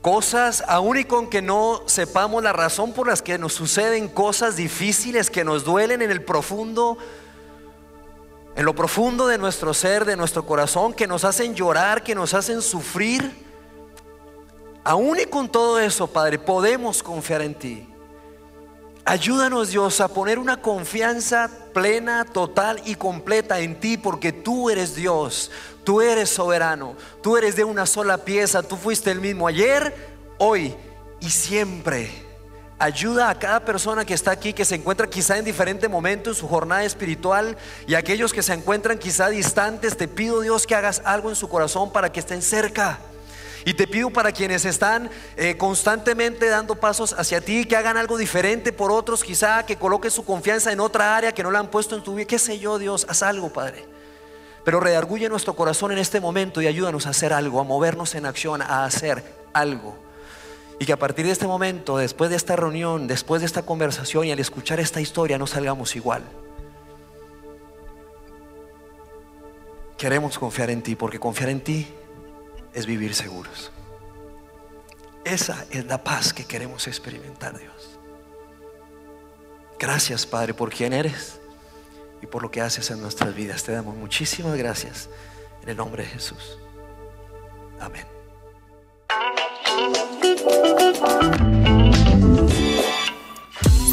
S2: cosas, aún y con que no sepamos la razón por las que nos suceden cosas difíciles que nos duelen en el profundo, en lo profundo de nuestro ser, de nuestro corazón, que nos hacen llorar, que nos hacen sufrir, aún y con todo eso, Padre, podemos confiar en ti. Ayúdanos Dios a poner una confianza plena, total y completa en ti porque tú eres Dios, tú eres soberano, tú eres de una sola pieza, tú fuiste el mismo ayer, hoy y siempre. Ayuda a cada persona que está aquí, que se encuentra quizá en diferente momento en su jornada espiritual y aquellos que se encuentran quizá distantes, te pido Dios que hagas algo en su corazón para que estén cerca. Y te pido para quienes están eh, constantemente dando pasos hacia ti, que hagan algo diferente por otros, quizá que coloquen su confianza en otra área que no la han puesto en tu vida. ¿Qué sé yo, Dios? Haz algo, Padre. Pero redarguye nuestro corazón en este momento y ayúdanos a hacer algo, a movernos en acción, a hacer algo. Y que a partir de este momento, después de esta reunión, después de esta conversación y al escuchar esta historia, no salgamos igual. Queremos confiar en ti, porque confiar en ti es vivir seguros. Esa es la paz que queremos experimentar, Dios. Gracias, Padre, por quien eres y por lo que haces en nuestras vidas. Te damos muchísimas gracias en el nombre de Jesús. Amén.